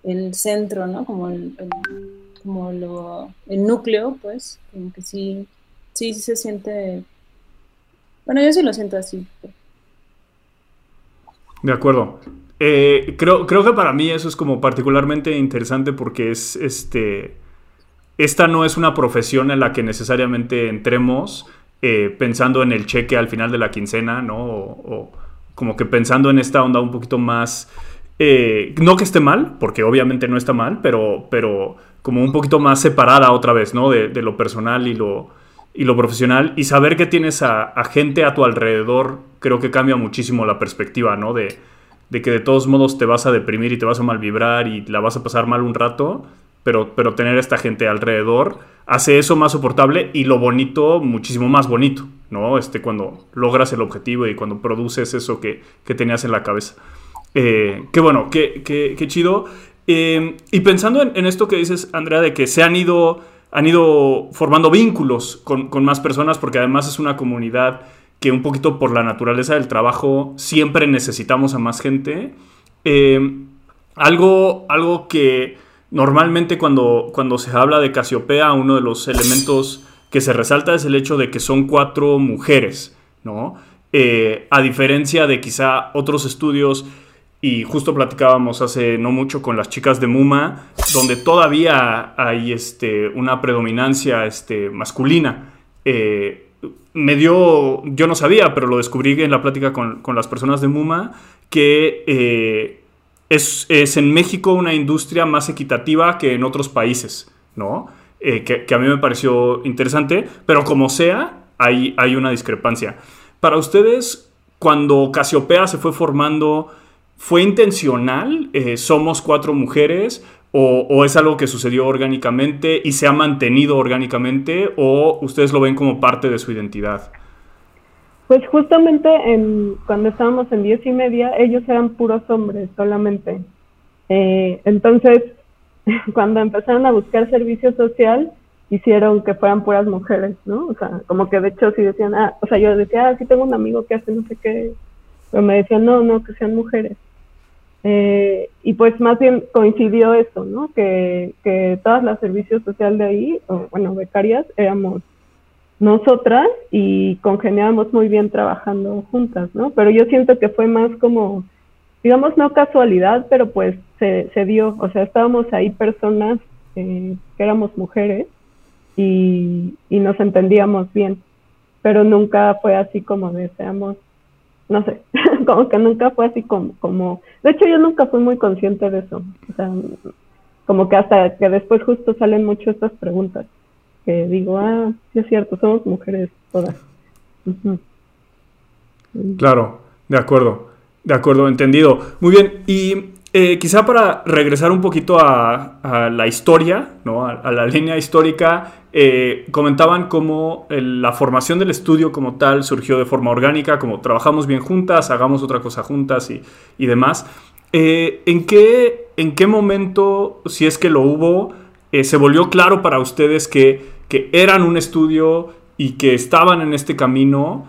el centro, ¿no? Como el, como lo, el núcleo, pues, como que sí sí, sí se siente... Bueno, yo sí lo siento así. De acuerdo. Eh, creo, creo que para mí eso es como particularmente interesante porque es este. Esta no es una profesión en la que necesariamente entremos eh, pensando en el cheque al final de la quincena, ¿no? O, como que pensando en esta onda un poquito más. Eh, no que esté mal, porque obviamente no está mal, pero, pero como un poquito más separada otra vez, ¿no? de lo personal y lo, y lo profesional y saber que tienes a, gente a tu alrededor creo que cambia muchísimo la perspectiva, ¿no? De, de, que de todos modos te vas a deprimir y te vas a mal vibrar y la vas a pasar mal un rato, pero, pero tener esta gente alrededor hace eso más soportable y lo bonito muchísimo más bonito, ¿no? Este, cuando logras el objetivo y cuando produces eso que, que tenías en la cabeza. Eh, qué bueno, qué, qué, qué chido. Eh, y pensando en, en esto que dices, Andrea, de que se han ido han ido formando vínculos con, más personas porque además es una comunidad que un poquito por la naturaleza del trabajo siempre necesitamos a más gente. Eh, algo, algo que normalmente cuando, cuando se habla de Casiopea, uno de los elementos que se resalta es el hecho de que son cuatro mujeres, ¿no? Eh, a diferencia de quizá otros estudios y justo platicábamos hace no mucho con las chicas de Muma, donde todavía hay este, una predominancia este, masculina. Eh, me dio, yo no sabía, pero lo descubrí en la plática con, las personas de Muma, que eh, es, en México una industria más equitativa que en otros países, ¿no? Eh, que, a mí me pareció interesante, pero como sea, hay, hay una discrepancia. Para ustedes, cuando Casiopea se fue formando, ¿Fue intencional? Eh, ¿Somos cuatro mujeres? O, es algo que sucedió orgánicamente y se ha mantenido orgánicamente? ¿O ustedes lo ven como parte de su identidad? Pues justamente cuando estábamos en diez y media, ellos eran puros hombres solamente. Eh, entonces, cuando empezaron a buscar servicio social, hicieron que fueran puras mujeres, ¿no? O sea, como que de hecho sí decían, ah, o sea, yo decía, ah, sí tengo un amigo que hace no sé qué, pero me decían, no, no, que sean mujeres. Eh, y pues más bien coincidió eso, ¿no? Que, que todas las servicios sociales de ahí, o, bueno, becarias, éramos nosotras y congeniábamos muy bien trabajando juntas, ¿no? Pero yo siento que fue más como, digamos, no casualidad, pero pues se, se dio, o sea, estábamos ahí personas eh, que éramos mujeres y, y nos entendíamos bien, pero nunca fue así como deseamos no sé, como que nunca fue así como, como, de hecho yo nunca fui muy consciente de eso, o sea, como que hasta que después justo salen mucho estas preguntas, que digo, ah, sí es cierto, somos mujeres todas. Claro, de acuerdo, de acuerdo, entendido. Muy bien, y eh, quizá para regresar un poquito a, la historia, ¿no? a, la línea histórica, eh, comentaban cómo la formación del estudio como tal surgió de forma orgánica, como trabajamos bien juntas, hagamos otra cosa juntas y, demás. Eh, ¿en, qué, ¿En qué momento, si es que lo hubo, se volvió claro para ustedes que, que, eran un estudio y que estaban en este camino?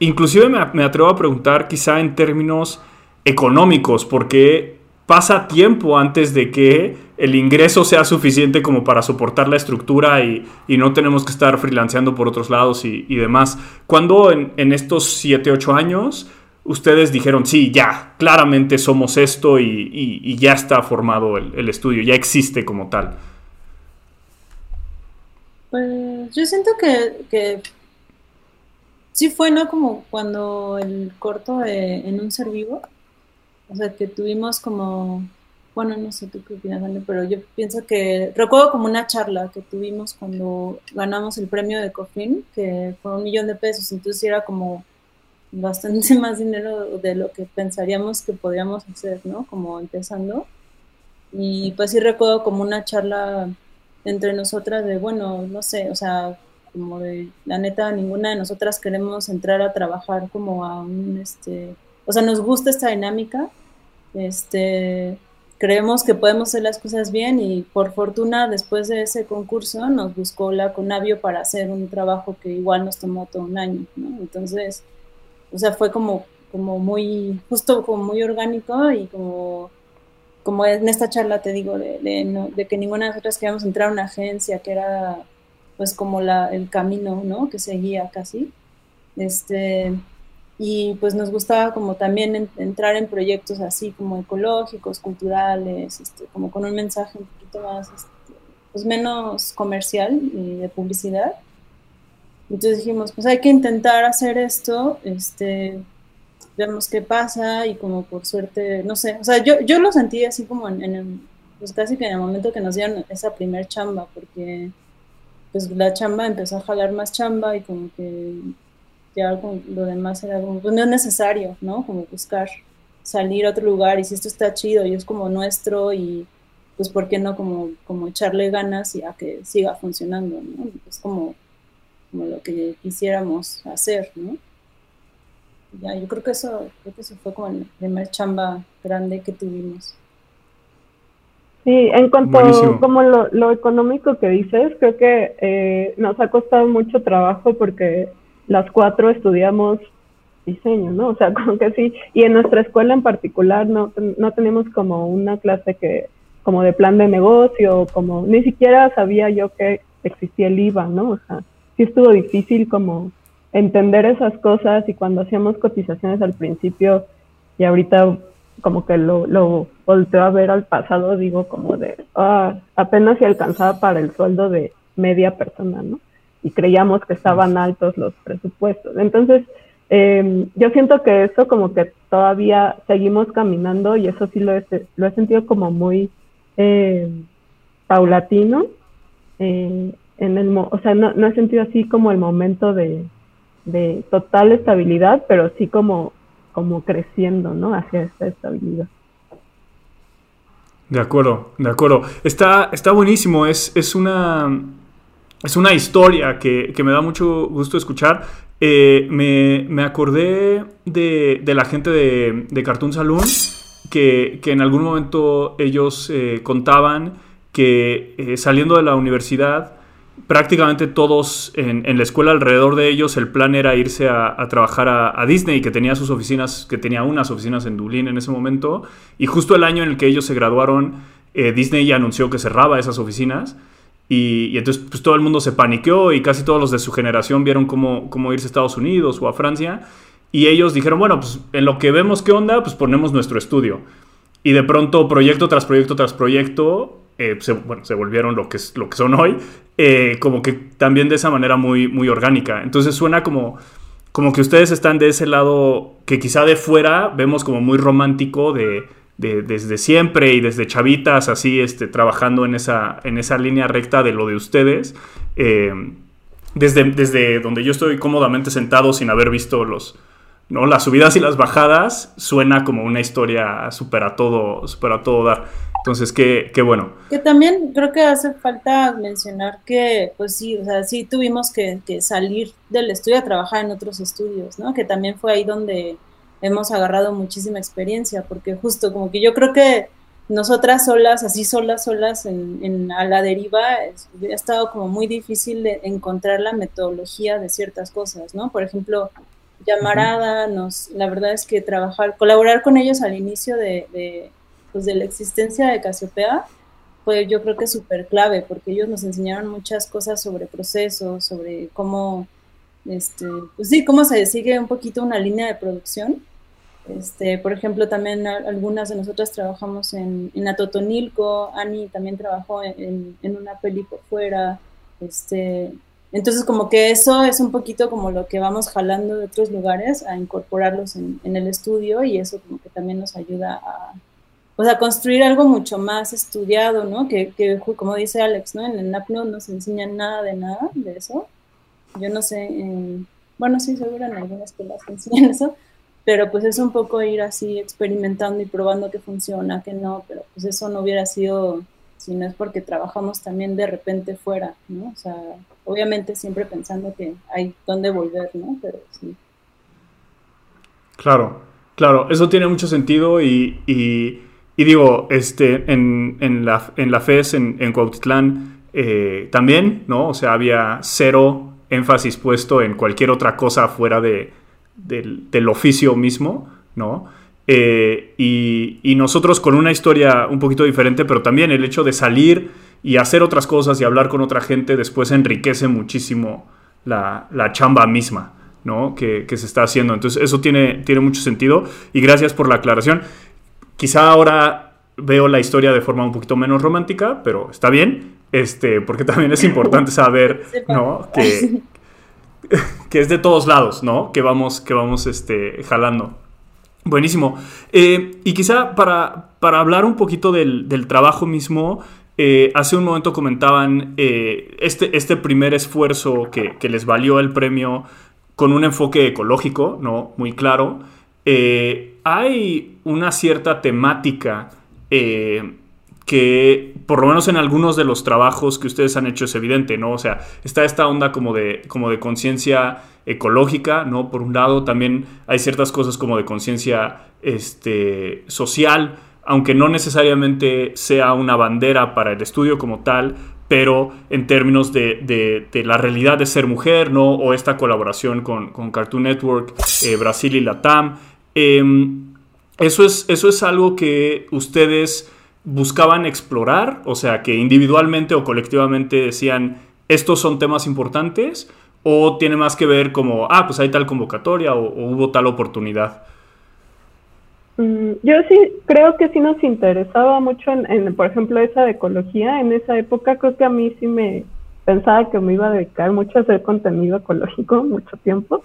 inclusive me, me atrevo a preguntar quizá en términos económicos, porque pasa tiempo antes de que el ingreso sea suficiente como para soportar la estructura y, no tenemos que estar freelanceando por otros lados y, demás. Cuando en, estos 7, 8 años ustedes dijeron, sí, ya, claramente somos esto y, ya está formado el, estudio, ya existe como tal? Pues yo siento que, sí fue, ¿no? Como cuando el corto en un ser vivo, o sea, que tuvimos como bueno, no sé tú qué opinas, pero yo pienso que recuerdo como una charla que tuvimos cuando ganamos el premio de Cofin, que fue un millón de pesos, entonces era como bastante más dinero de lo que pensaríamos que podríamos hacer, ¿no? Como empezando. Y pues sí recuerdo como una charla entre nosotras de, bueno, no sé, o sea, como de, la neta, ninguna de nosotras queremos entrar a trabajar como a un, este, o sea, nos gusta esta dinámica, este, creemos que podemos hacer las cosas bien y por fortuna después de ese concurso nos buscó la Conavio para hacer un trabajo que igual nos tomó todo un año, ¿no? Entonces, o sea, fue como, como muy, justo como muy orgánico y como, como en esta charla te digo, de, de, que ninguna de nosotras queríamos entrar a una agencia que era pues como la, el camino, ¿no? Que seguía casi. Este, y pues nos gustaba como también entrar en proyectos así como ecológicos, culturales, este, como con un mensaje un poquito más, este, pues menos comercial y de publicidad. Entonces dijimos, pues hay que intentar hacer esto, este, vemos qué pasa y como por suerte, no sé, o sea, yo, yo lo sentí así como en, en pues casi que en el momento que nos dieron esa primer chamba, porque pues la chamba empezó a jalar más chamba y como que ya lo demás era como, pues no es necesario, ¿no? Como buscar salir a otro lugar y si esto está chido y es como nuestro y pues por qué no como, como echarle ganas y a que siga funcionando, ¿no? Es como, como lo que quisiéramos hacer, ¿no? Ya, yo creo que eso, creo que eso fue como el primer chamba grande que tuvimos. Sí, en cuanto a como lo, lo, económico que dices, creo que eh, nos ha costado mucho trabajo porque las cuatro estudiamos diseño, ¿no? O sea, como que sí, y en nuestra escuela en particular no, no tenemos como una clase que, como de plan de negocio, como, ni siquiera sabía yo que existía el IVA, ¿no? O sea, sí estuvo difícil como entender esas cosas y cuando hacíamos cotizaciones al principio y ahorita como que lo, lo volteo a ver al pasado, digo como de, ah, apenas se alcanzaba para el sueldo de media persona, ¿no? Y creíamos que estaban altos los presupuestos. Entonces, eh, yo siento que eso como que todavía seguimos caminando y eso sí lo he, lo he sentido como muy eh, paulatino. Eh, en el, o sea, no, no, he sentido así como el momento de, de total estabilidad, pero sí como, como creciendo, ¿no? Hacia esta estabilidad. De acuerdo, de acuerdo. Está, está buenísimo. Es, es una es una historia que, me da mucho gusto escuchar. Eh, me, acordé de, la gente de, Cartoon Saloon, que, en algún momento ellos eh, contaban que eh, saliendo de la universidad, prácticamente todos en, la escuela alrededor de ellos, el plan era irse a, trabajar a, Disney, que tenía sus oficinas, que tenía unas oficinas en Dublín en ese momento, y justo el año en el que ellos se graduaron, Disney ya anunció que cerraba esas oficinas. Y, entonces pues, todo el mundo se paniqueó y casi todos los de su generación vieron cómo, cómo irse a Estados Unidos o a Francia. Y ellos dijeron, bueno, pues en lo que vemos qué onda, pues ponemos nuestro estudio. Y de pronto, proyecto tras proyecto tras proyecto, eh, se, bueno, se volvieron lo que, es, lo que son hoy, eh, como que también de esa manera muy, muy orgánica. Entonces suena como, como que ustedes están de ese lado que quizá de fuera vemos como muy romántico de desde siempre y desde chavitas así este, trabajando en esa, en esa línea recta de lo de ustedes. Eh, desde, desde donde yo estoy cómodamente sentado sin haber visto los, ¿no? las subidas y las bajadas, suena como una historia súper a todo, super a todo dar. Entonces, qué, qué, bueno. Que también creo que hace falta mencionar que, pues sí, o sea, sí tuvimos que, que salir del estudio a trabajar en otros estudios, ¿no? Que también fue ahí donde hemos agarrado muchísima experiencia, porque justo como que yo creo que nosotras solas, así solas, solas en, a la deriva, ha estado como muy difícil de encontrar la metodología de ciertas cosas, ¿no? Por ejemplo, llamarada, nos, la verdad es que trabajar, colaborar con ellos al inicio de, de, pues de la existencia de Casiopea, fue yo creo que súper clave, porque ellos nos enseñaron muchas cosas sobre procesos, sobre cómo, este, pues sí, cómo se sigue un poquito una línea de producción Este, por ejemplo, también algunas de nosotras trabajamos en, Atotonilco, Ani también trabajó en, una peli por fuera, este, entonces como que eso es un poquito como lo que vamos jalando de otros lugares a incorporarlos en, el estudio y eso como que también nos ayuda a, pues a construir algo mucho más estudiado, ¿no? Que, como dice Alex. En el NAPNO no se enseña nada de nada de eso. Yo no sé, bueno, sí, seguro en algunas escuelas enseñan eso, pero pues es un poco ir así experimentando y probando que funciona, que no, pero pues eso no hubiera sido si no es porque trabajamos también de repente fuera, ¿no? O sea, obviamente siempre pensando que hay dónde volver, ¿no? Pero sí. Claro, claro, eso tiene mucho sentido y, y, digo, este, en, en, la, en la FES, en, en Cuautitlán, eh, también, ¿no? O sea, había cero énfasis puesto en cualquier otra cosa fuera de, del, oficio mismo, ¿no? Eh, y, nosotros con una historia un poquito diferente, pero también el hecho de salir y hacer otras cosas y hablar con otra gente después enriquece muchísimo la, chamba misma, ¿no? Que, se está haciendo. Entonces eso tiene, tiene mucho sentido y gracias por la aclaración. Quizá ahora veo la historia de forma un poquito menos romántica, pero está bien, este, porque también es importante saber, ¿no? Que, que es de todos lados, ¿no? Que vamos, que vamos este, jalando. Buenísimo. Eh, y quizá para, para, hablar un poquito del, trabajo mismo, eh, hace un momento comentaban eh, este, este primer esfuerzo que, les valió el premio con un enfoque ecológico, ¿no? Muy claro. hay una cierta temática que por lo menos en algunos de los trabajos que ustedes han hecho es evidente, ¿no? O sea, está esta onda como de, como de conciencia ecológica, ¿no? Por un lado, también hay ciertas cosas como de conciencia este, social, aunque no necesariamente sea una bandera para el estudio como tal, pero en términos de, la realidad de ser mujer, ¿no? O esta colaboración con, Cartoon Network, eh, Brasil y Latam. Em, eso, es, eso es algo que ustedes buscaban explorar, o sea, que individualmente o colectivamente decían, estos son temas importantes, o tiene más que ver como, ah, pues hay tal convocatoria o, hubo tal oportunidad? Mm, yo sí creo que sí nos interesaba mucho en, por ejemplo, esa de ecología. En esa época creo que a mí sí me pensaba que me iba a dedicar mucho a hacer contenido ecológico, mucho tiempo.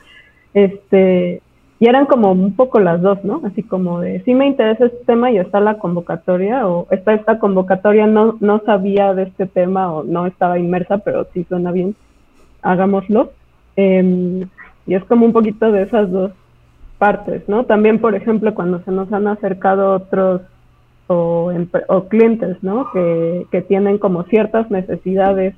Este, y eran como un poco las dos, ¿no? Así como de, sí me interesa este tema y está la convocatoria, o está esta convocatoria, no, no sabía de este tema o no estaba inmersa, pero sí suena bien, hagámoslo. Em, y es como un poquito de esas dos partes, ¿no? También, por ejemplo, cuando se nos han acercado otros o, o clientes, ¿no? Que, que tienen como ciertas necesidades,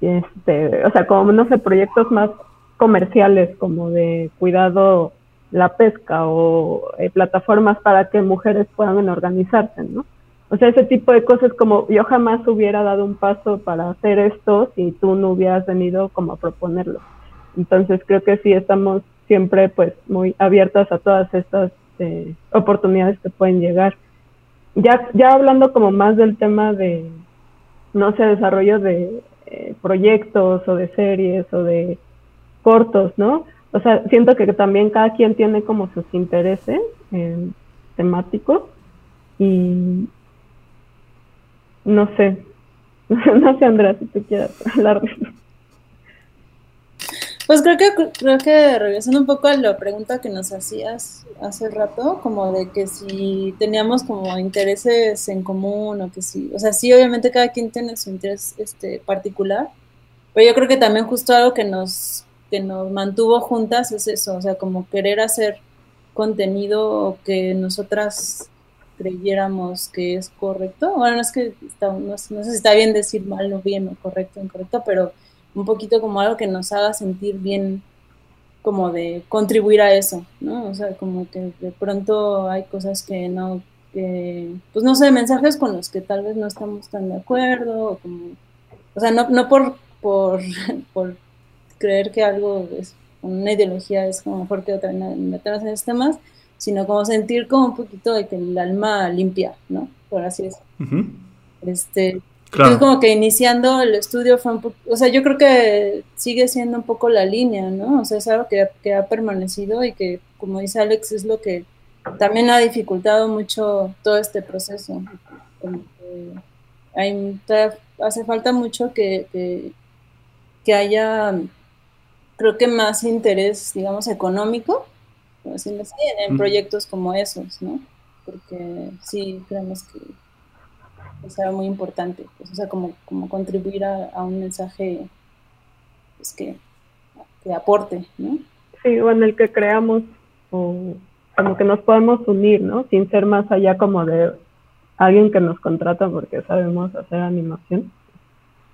este, o sea, como, no sé, proyectos más comerciales, como de cuidado la pesca o eh, plataformas para que mujeres puedan organizarse, ¿no? O sea, ese tipo de cosas como yo jamás hubiera dado un paso para hacer esto si tú no hubieras venido como a proponerlo. Entonces creo que sí estamos siempre pues muy abiertas a todas estas eh, oportunidades que pueden llegar. Ya, ya hablando como más del tema de, no sé, desarrollo de eh, proyectos o de series o de cortos, ¿no? O sea, siento que también cada quien tiene como sus intereses eh, temáticos y no sé, no sé Andrea si tú quieres hablar de eso. Pues creo que creo que regresando un poco a la pregunta que nos hacías hace rato, como de que si teníamos como intereses en común o que sí, o sea, sí obviamente cada quien tiene su interés este particular, pero yo creo que también justo algo que nos que nos mantuvo juntas es eso, o sea, como querer hacer contenido que nosotras creyéramos que es correcto. Bueno, no es que no, sé si está bien decir mal o bien o correcto o incorrecto, pero un poquito como algo que nos haga sentir bien, como de contribuir a eso, ¿no? O sea, como que de pronto hay cosas que no, que, pues no sé, mensajes con los que tal vez no estamos tan de acuerdo, o como, o sea, no, no por, por, por creer que algo es una ideología es como mejor que otra, meternos en esos temas, sino como sentir como un poquito de que el alma limpia, ¿no? Por así decirlo. Este, Entonces como que iniciando el estudio fue un poco, o sea, yo creo que sigue siendo un poco la línea, ¿no? O sea, es algo que, que, ha permanecido y que, como dice Alex, es lo que también ha dificultado mucho todo este proceso. hay, hace falta mucho que, que, haya, creo que más interés, digamos, económico, en, proyectos como esos, ¿no? Porque sí, creemos que será muy importante, pues, o sea, como, como contribuir a, un mensaje pues, que, que aporte, ¿no? Sí, o en el que creamos o como que nos podemos unir, ¿no? Sin ser más allá como de alguien que nos contrata porque sabemos hacer animación,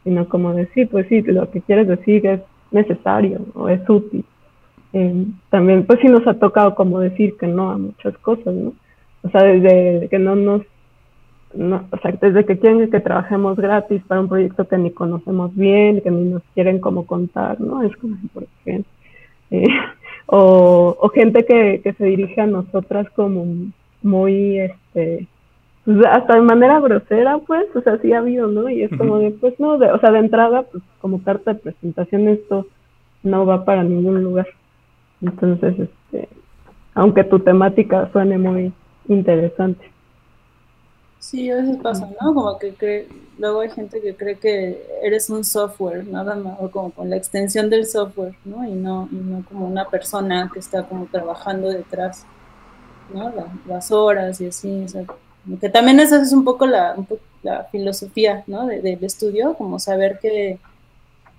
sino como decir, pues sí, lo que quieres decir es necesario o es útil. Eh, también, pues sí nos ha tocado como decir que no a muchas cosas, ¿no? O sea, desde que no nos, o sea, desde que quieren que trabajemos gratis para un proyecto que ni conocemos bien, que ni nos quieren como contar, ¿no? Es como, ¿por qué? Eh, o, gente que, que, se dirige a nosotras como muy, este, hasta de manera grosera, pues, o sea, sí ha habido, ¿no? Y es como de, pues no, de, o sea, de entrada, pues como carta de presentación esto no va para ningún lugar. Entonces, este, aunque tu temática suene muy interesante. Sí, a veces pasa, ¿no? Como que cree, luego hay gente que cree que eres un software, nada más, o como con la extensión del software, ¿no? Y no, y no como una persona que está como trabajando detrás, ¿no? las horas y así, o sea, que también esa es un poco la, filosofía, ¿no? del estudio, como saber que,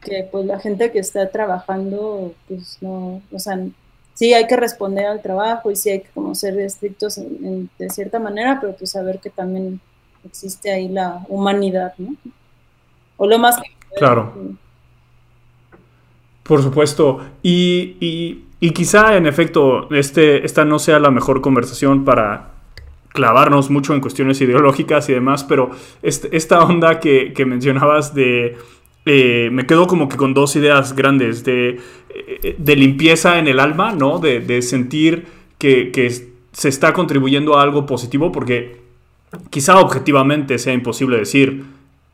que, pues la gente que está trabajando, pues no, o sea, sí hay que responder al trabajo y sí hay que como ser estrictos de cierta manera, pero pues saber que también existe ahí la humanidad, ¿no? O lo más Claro. Por supuesto. Y, quizá, en efecto, este, esta no sea la mejor conversación para clavarnos mucho en cuestiones ideológicas y demás, pero este, esta onda que, mencionabas de... Eh, me quedo como que con dos ideas grandes de, eh, de limpieza en el alma, ¿no? De, sentir que, que se está contribuyendo a algo positivo, porque quizá objetivamente sea imposible decir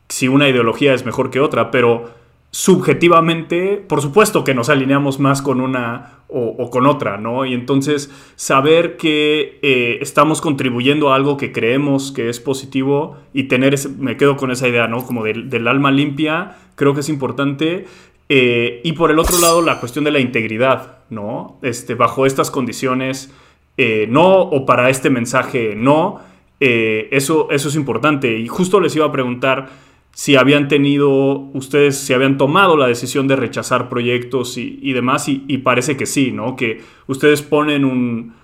si una ideología es mejor que otra, pero subjetivamente, por supuesto que nos alineamos más con una o, con otra, ¿no? Y entonces saber que eh, estamos contribuyendo a algo que creemos que es positivo y tener ese, me quedo con esa idea, ¿no? Como del, alma limpia, creo que es importante. Eh, y por el otro lado, la cuestión de la integridad, ¿no? Este, bajo estas condiciones, eh, no, o para este mensaje, no eso, eso es importante. Y justo les iba a preguntar si habían tenido, ustedes, si habían tomado la decisión de rechazar proyectos y, demás, y, parece que sí, ¿no? Que ustedes ponen, un,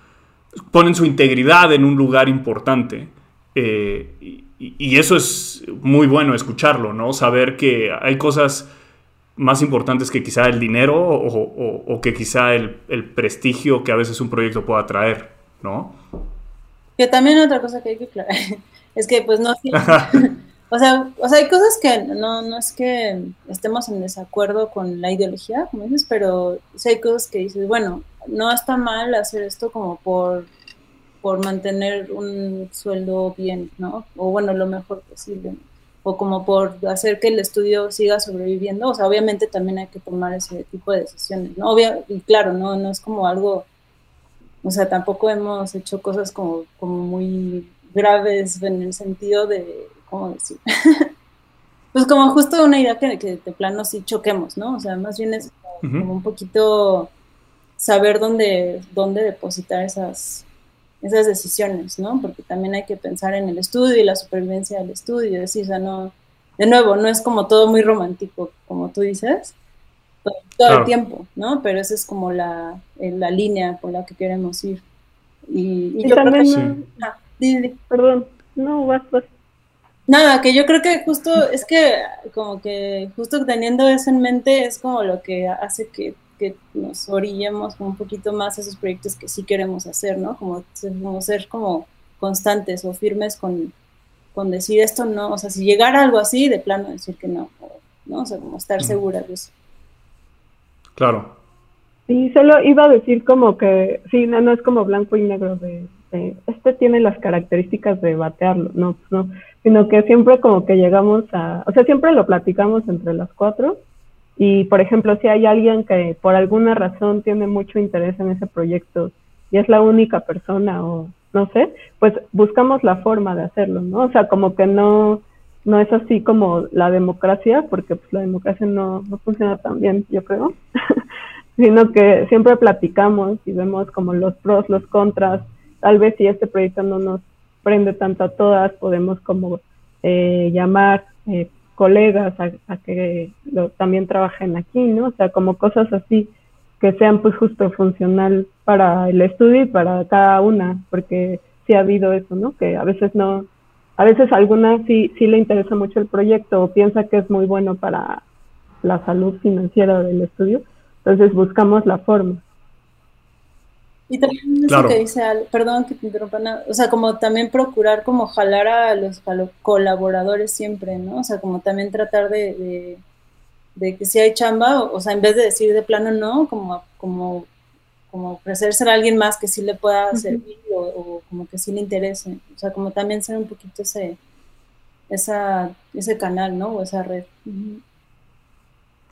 ponen su integridad en un lugar importante. Eh, y, eso es muy bueno escucharlo, ¿no? Saber que hay cosas más importantes que quizá el dinero o, que quizá el, el prestigio que a veces un proyecto pueda traer, ¿no? Que también otra cosa que hay que aclarar es que pues no o sea, o sea, hay cosas que no, no es que estemos en desacuerdo con la ideología, como dices, pero sí hay cosas que dices, bueno, no está mal hacer esto como por, por mantener un sueldo bien, ¿no? O bueno, lo mejor posible. O como por hacer que el estudio siga sobreviviendo. O sea, obviamente también hay que tomar ese tipo de decisiones, ¿no? Obvio, y claro, no, no es como algo o sea, tampoco hemos hecho cosas como, como muy graves en el sentido de, ¿cómo decir? pues como justo una idea que, que, de plano sí choquemos, ¿no? O sea, más bien es como, un poquito saber dónde, dónde depositar esas, esas decisiones, ¿no? Porque también hay que pensar en el estudio y la supervivencia del estudio, es decir, o sea, no, de nuevo, no es como todo muy romántico, como tú dices, todo, el tiempo, ¿no? Pero esa es como la, eh, la línea por la que queremos ir. Y, yo también, creo que... Ah, Perdón, no, vas, vas. Nada, que yo creo que justo es que como que justo teniendo eso en mente es como lo que hace que, que nos orillemos un poquito más a esos proyectos que sí queremos hacer, ¿no? Como, como ser como constantes o firmes con, con decir esto no, o sea, si llegara algo así, de plano decir que no, ¿no? O sea, como estar segura de eso. Claro. Sí, solo iba a decir como que, sí, no, no es como blanco y negro de, este tiene las características de batearlo, no, no, sino que siempre como que llegamos a, o sea, siempre lo platicamos entre las cuatro y, por ejemplo, si hay alguien que por alguna razón tiene mucho interés en ese proyecto y es la única persona o no sé, pues buscamos la forma de hacerlo, ¿no? O sea, como que no, no es así como la democracia, porque pues la democracia no, no funciona tan bien, yo creo, sino que siempre platicamos y vemos como los pros, los contras, tal vez si este proyecto no nos prende tanto a todas, podemos como eh, llamar eh, colegas a, que también trabajen aquí, ¿no? O sea, como cosas así que sean pues justo funcional para el estudio y para cada una, porque sí ha habido eso, ¿no? Que a veces no, a veces alguna sí, sí le interesa mucho el proyecto o piensa que es muy bueno para la salud financiera del estudio, entonces buscamos la forma. Y también eso que dice Al, perdón que te interrumpa, o sea, como también procurar como jalar a los, colaboradores siempre, ¿no? O sea, como también tratar de, de, que si hay chamba, o, sea, en vez de decir de plano no, como, como, como ofrecerse a alguien más que sí le pueda servir o, como que sí le interese, o sea, como también ser un poquito ese, esa, ese canal, ¿no? O esa red.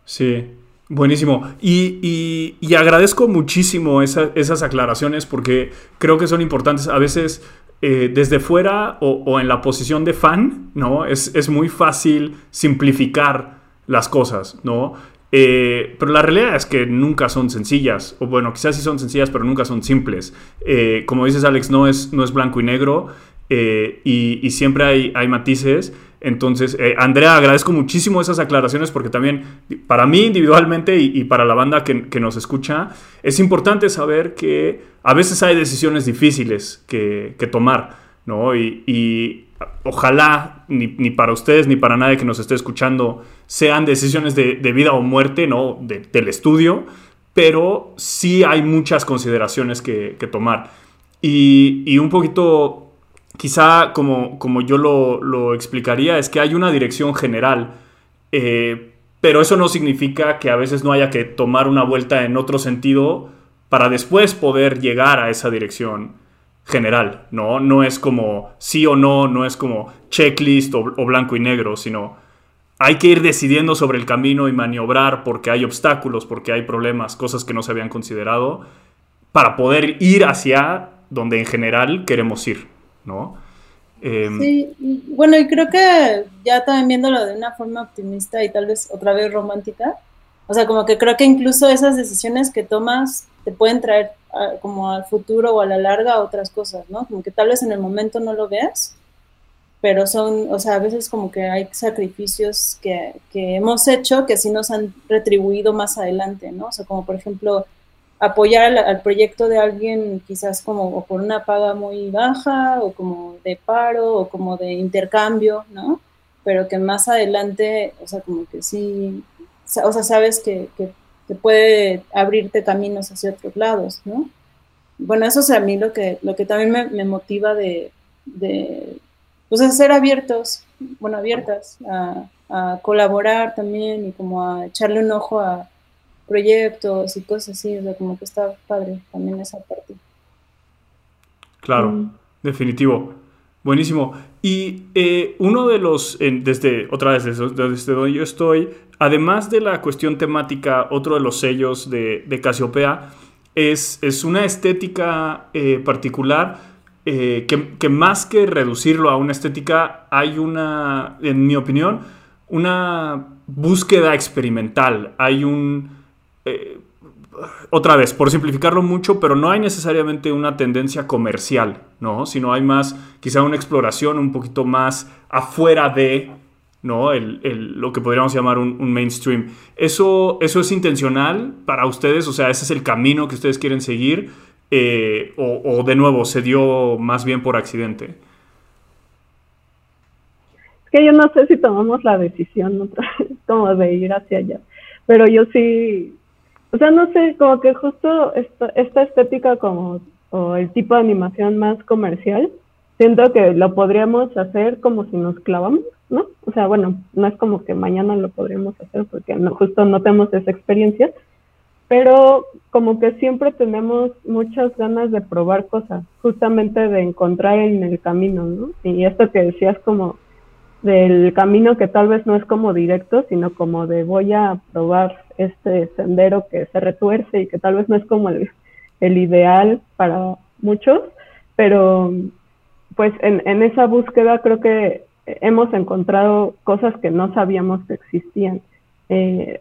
Sí, Buenísimo. Y, agradezco muchísimo esas aclaraciones porque creo que son importantes. A veces eh, desde fuera o, en la posición de fan, ¿no? Es, muy fácil simplificar las cosas, ¿no? Eh, pero la realidad es que nunca son sencillas, o bueno, quizás sí son sencillas, pero nunca son simples. Eh, como dices, Alex, no es, no es blanco y negro y, siempre hay, hay matices. Entonces, eh, Andrea, agradezco muchísimo esas aclaraciones porque también para mí individualmente y, para la banda que, nos escucha, es importante saber que a veces hay decisiones difíciles que, tomar, ¿no? Y, ojalá ni, para ustedes ni para nadie que nos esté escuchando sean decisiones de, vida o muerte, ¿no? del estudio, pero sí hay muchas consideraciones que, tomar. y un poquito quizá como, como yo lo, explicaría, es que hay una dirección general, eh, pero eso no significa que a veces no haya que tomar una vuelta en otro sentido para después poder llegar a esa dirección general, ¿no? No es como sí o no, no es como checklist o blanco y negro, sino hay que ir decidiendo sobre el camino y maniobrar porque hay obstáculos, porque hay problemas, cosas que no se habían considerado, para poder ir hacia donde en general queremos ir. ¿No? Em, sí, bueno, y creo que ya también viéndolo de una forma optimista y tal vez otra vez romántica, o sea, como que creo que incluso esas decisiones que tomas te pueden traer como al futuro o a la larga otras cosas, ¿no? Como que tal vez en el momento no lo veas, pero son, o sea, a veces como que hay sacrificios que, que hemos hecho que sí nos han retribuido más adelante, ¿no? O sea, como por ejemplo, apoyar al, proyecto de alguien quizás como por una paga muy baja o como de paro o como de intercambio, ¿no? Pero que más adelante, o sea, como que sí, o sea, sabes que, que, puede abrirte caminos hacia otros lados, ¿no? Bueno, eso es a mí lo que, lo que también me, motiva de, pues, ser abiertos, bueno, abiertas a colaborar también y como a echarle un ojo a, proyectos y cosas así, o sea, como que está padre también esa parte. Claro, mm. definitivo. Buenísimo. Y eh, uno de los, desde, otra vez, desde, donde yo estoy, además de la cuestión temática, otro de los sellos de, de Casiopea es, es una estética eh, particular eh, que, que, más que reducirlo a una estética, hay una, en mi opinión, una búsqueda experimental. Hay un eh, otra vez, por simplificarlo mucho, pero no hay necesariamente una tendencia comercial, ¿no? Sino hay más, quizá una exploración un poquito más afuera de, ¿no? lo que podríamos llamar un, mainstream. ¿Eso, ¿Eso es intencional para ustedes? O sea, ¿ese es el camino que ustedes quieren seguir? Eh, o, de nuevo, se dio más bien por accidente? Es que yo no sé si tomamos la decisión como de ir hacia allá, pero yo sí o sea, no sé, como que justo esta, esta estética como, o el tipo de animación más comercial, siento que lo podríamos hacer como si nos clavamos, ¿no? O sea, bueno, no es como que mañana lo podríamos hacer porque no, justo no tenemos esa experiencia, pero como que siempre tenemos muchas ganas de probar cosas, justamente de encontrar en el camino, ¿no? Y esto que decías como del camino que tal vez no es como directo, sino como de voy a probar este sendero que se retuerce y que tal vez no es como el, ideal para muchos, pero pues en, en esa búsqueda creo que hemos encontrado cosas que no sabíamos que existían. Eh,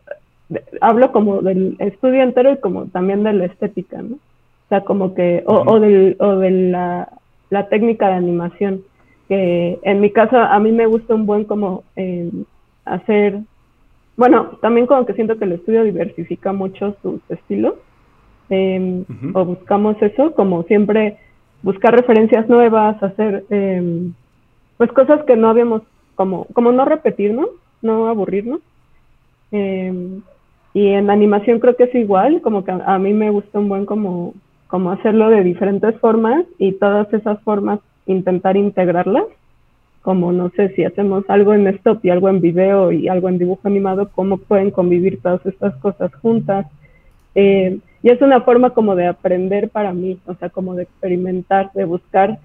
hablo como del estudio entero y como también de la estética, ¿no? O sea, como que, o, o, del, o de la, la, técnica de animación, que en mi caso a mí me gusta un buen como eh, hacer, bueno, también como que siento que el estudio diversifica mucho sus estilos, eh, o buscamos eso, como siempre buscar referencias nuevas, hacer eh, pues cosas que no habíamos, como, como no repetirnos, no aburrirnos. Eh, y en animación creo que es igual, como que a, mí me gusta un buen como, como hacerlo de diferentes formas y todas esas formas intentar integrarlas, como no sé si hacemos algo en stop y algo en video y algo en dibujo animado, cómo pueden convivir todas estas cosas juntas. Eh, y es una forma como de aprender para mí, o sea, como de experimentar, de buscar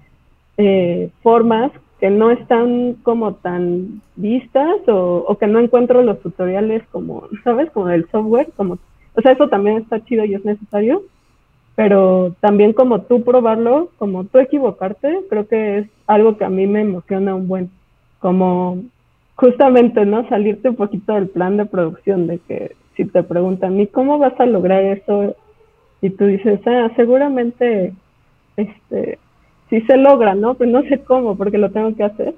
eh, formas que no están como tan vistas o, o, que no encuentro los tutoriales como, ¿sabes? Como del software, como, o sea, eso también está chido y es necesario, pero también como tú probarlo, como tú equivocarte, creo que es algo que a mí me emociona un buen, como justamente, ¿no? Salirte un poquito del plan de producción, de que si te preguntan, ¿y cómo vas a lograr eso? Y tú dices, ah, seguramente, este, si se logra, ¿no? Pero no sé cómo, porque lo tengo que hacer.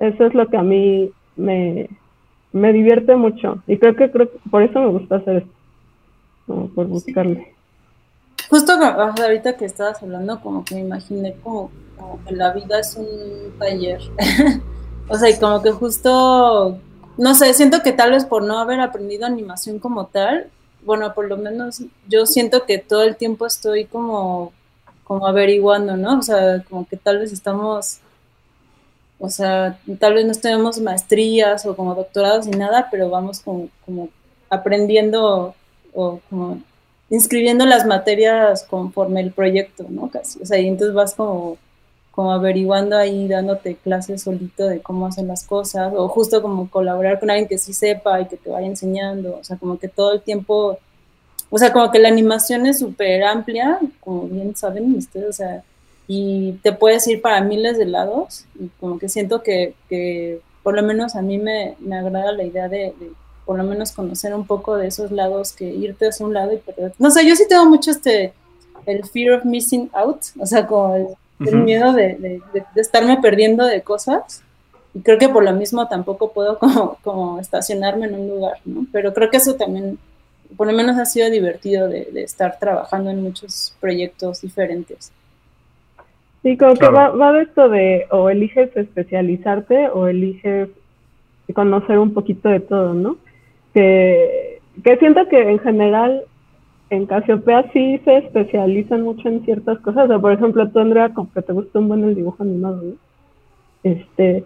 Eso es lo que a mí me, me divierte mucho. Y creo que, creo por eso me gusta hacer esto, como por buscarle. Justo ahorita que estabas hablando, como que me imaginé como, que la vida es un taller. o sea, y como que justo, no sé, siento que tal vez por no haber aprendido animación como tal, bueno, por lo menos yo siento que todo el tiempo estoy como como averiguando, ¿no? O sea, como que tal vez estamos, o sea, tal vez no tenemos maestrías o como doctorados ni nada, pero vamos como, como aprendiendo o como inscribiendo las materias conforme el proyecto, ¿no? Casi, o sea, y entonces vas como, como averiguando ahí, dándote clases solito de cómo hacen las cosas, o justo como colaborar con alguien que sí sepa y que te vaya enseñando, o sea, como que todo el tiempo o sea, como que la animación es súper amplia, como bien saben ustedes, o sea, y te puedes ir para miles de lados, y como que siento que, que por lo menos a mí me, me agrada la idea de, por lo menos conocer un poco de esos lados, que irte hacia un lado y perder. No sé, yo sí tengo mucho este, el fear of missing out, o sea, como el, miedo de, de, de, estarme perdiendo de cosas. Y creo que por lo mismo tampoco puedo como, como estacionarme en un lugar, ¿no? Pero creo que eso también por lo menos ha sido divertido de, estar trabajando en muchos proyectos diferentes. Sí, como que va, va de esto de o eliges especializarte o eliges conocer un poquito de todo, ¿no? Que, que siento que en general en Casiopea sí se especializan mucho en ciertas cosas. O sea, por ejemplo, tú, Andrea, como que te gusta un buen el dibujo animado, ¿no? Este,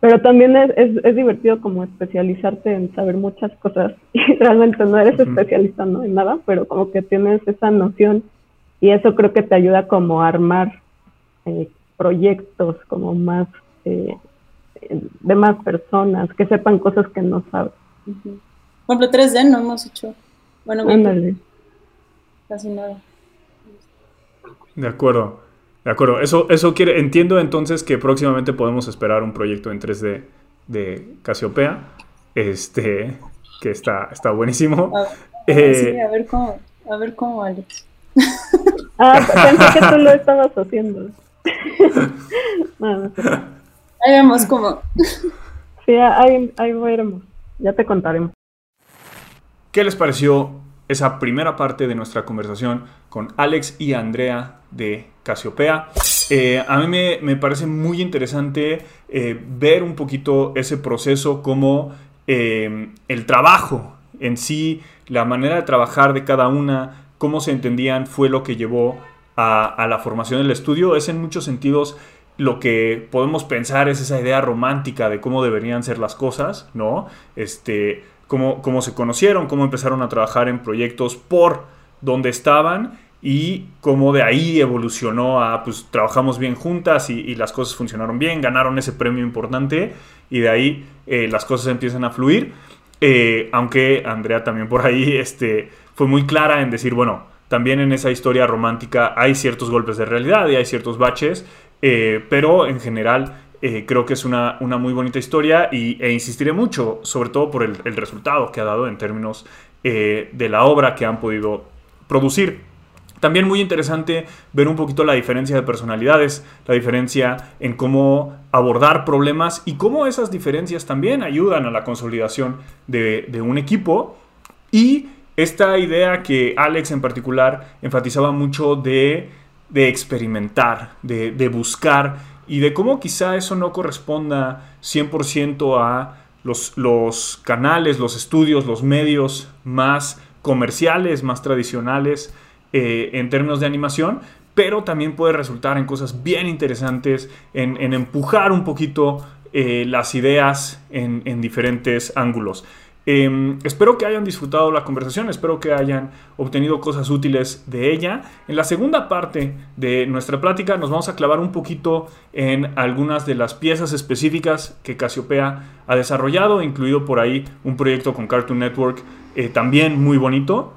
pero también es, es, divertido como especializarte en saber muchas cosas y realmente no eres especialista ¿no? en nada, pero como que tienes esa noción y eso creo que te ayuda como a armar eh, proyectos como más eh, de más personas, que sepan cosas que no sabes. Por ejemplo, 3D no hemos hecho. Bueno, Ándale. casi nada. De acuerdo. De acuerdo, eso, eso quiere, entiendo entonces que próximamente podemos esperar un proyecto en 3D de Casiopea, este, que está, está buenísimo. A, eh, sí, a ver cómo, a ver cómo, Alex. Ah, pensé que tú lo estabas haciendo. ahí vemos cómo. Sí, ahí, ahí veremos, ya te contaremos. ¿Qué les pareció esa primera parte de nuestra conversación con Alex y Andrea de Casiopea. Eh, a mí me, parece muy interesante eh, ver un poquito ese proceso como eh, el trabajo en sí, la manera de trabajar de cada una, cómo se entendían, fue lo que llevó a, la formación del estudio. Es en muchos sentidos lo que podemos pensar es esa idea romántica de cómo deberían ser las cosas, ¿no? Este, cómo, cómo se conocieron, cómo empezaron a trabajar en proyectos por donde estaban y cómo de ahí evolucionó a, pues trabajamos bien juntas y, las cosas funcionaron bien, ganaron ese premio importante y de ahí eh, las cosas empiezan a fluir. Eh, aunque Andrea también por ahí este, fue muy clara en decir, bueno, también en esa historia romántica hay ciertos golpes de realidad y hay ciertos baches, eh, pero en general eh, creo que es una, muy bonita historia y, e insistiré mucho, sobre todo por el, el resultado que ha dado en términos de la obra que han podido producir. También muy interesante ver un poquito la diferencia de personalidades, la diferencia en cómo abordar problemas y cómo esas diferencias también ayudan a la consolidación de, un equipo. Y esta idea que Alex en particular enfatizaba mucho de, experimentar, de, buscar y de cómo quizá eso no corresponda 100% a los, los canales, los estudios, los medios más comerciales, más tradicionales eh, en términos de animación, pero también puede resultar en cosas bien interesantes, en, empujar un poquito eh, las ideas en, diferentes ángulos. Em, espero que hayan disfrutado la conversación, espero que hayan obtenido cosas útiles de ella. En la segunda parte de nuestra plática nos vamos a clavar un poquito en algunas de las piezas específicas que Casiopea ha desarrollado, incluido por ahí un proyecto con Cartoon Network eh, también muy bonito.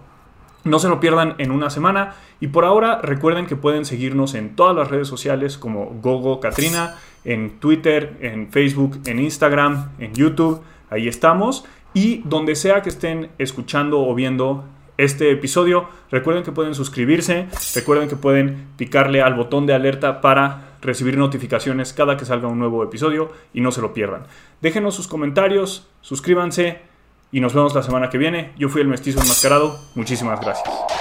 No se lo pierdan en una semana. Y por ahora recuerden que pueden seguirnos en todas las redes sociales como Gogo Katrina, en Twitter, en Facebook, en Instagram, en YouTube. Ahí estamos. Y donde sea que estén escuchando o viendo este episodio, recuerden que pueden suscribirse, recuerden que pueden picarle al botón de alerta para recibir notificaciones cada que salga un nuevo episodio y no se lo pierdan. Déjenos sus comentarios, suscríbanse y nos vemos la semana que viene. Yo fui el mestizo enmascarado. Muchísimas gracias.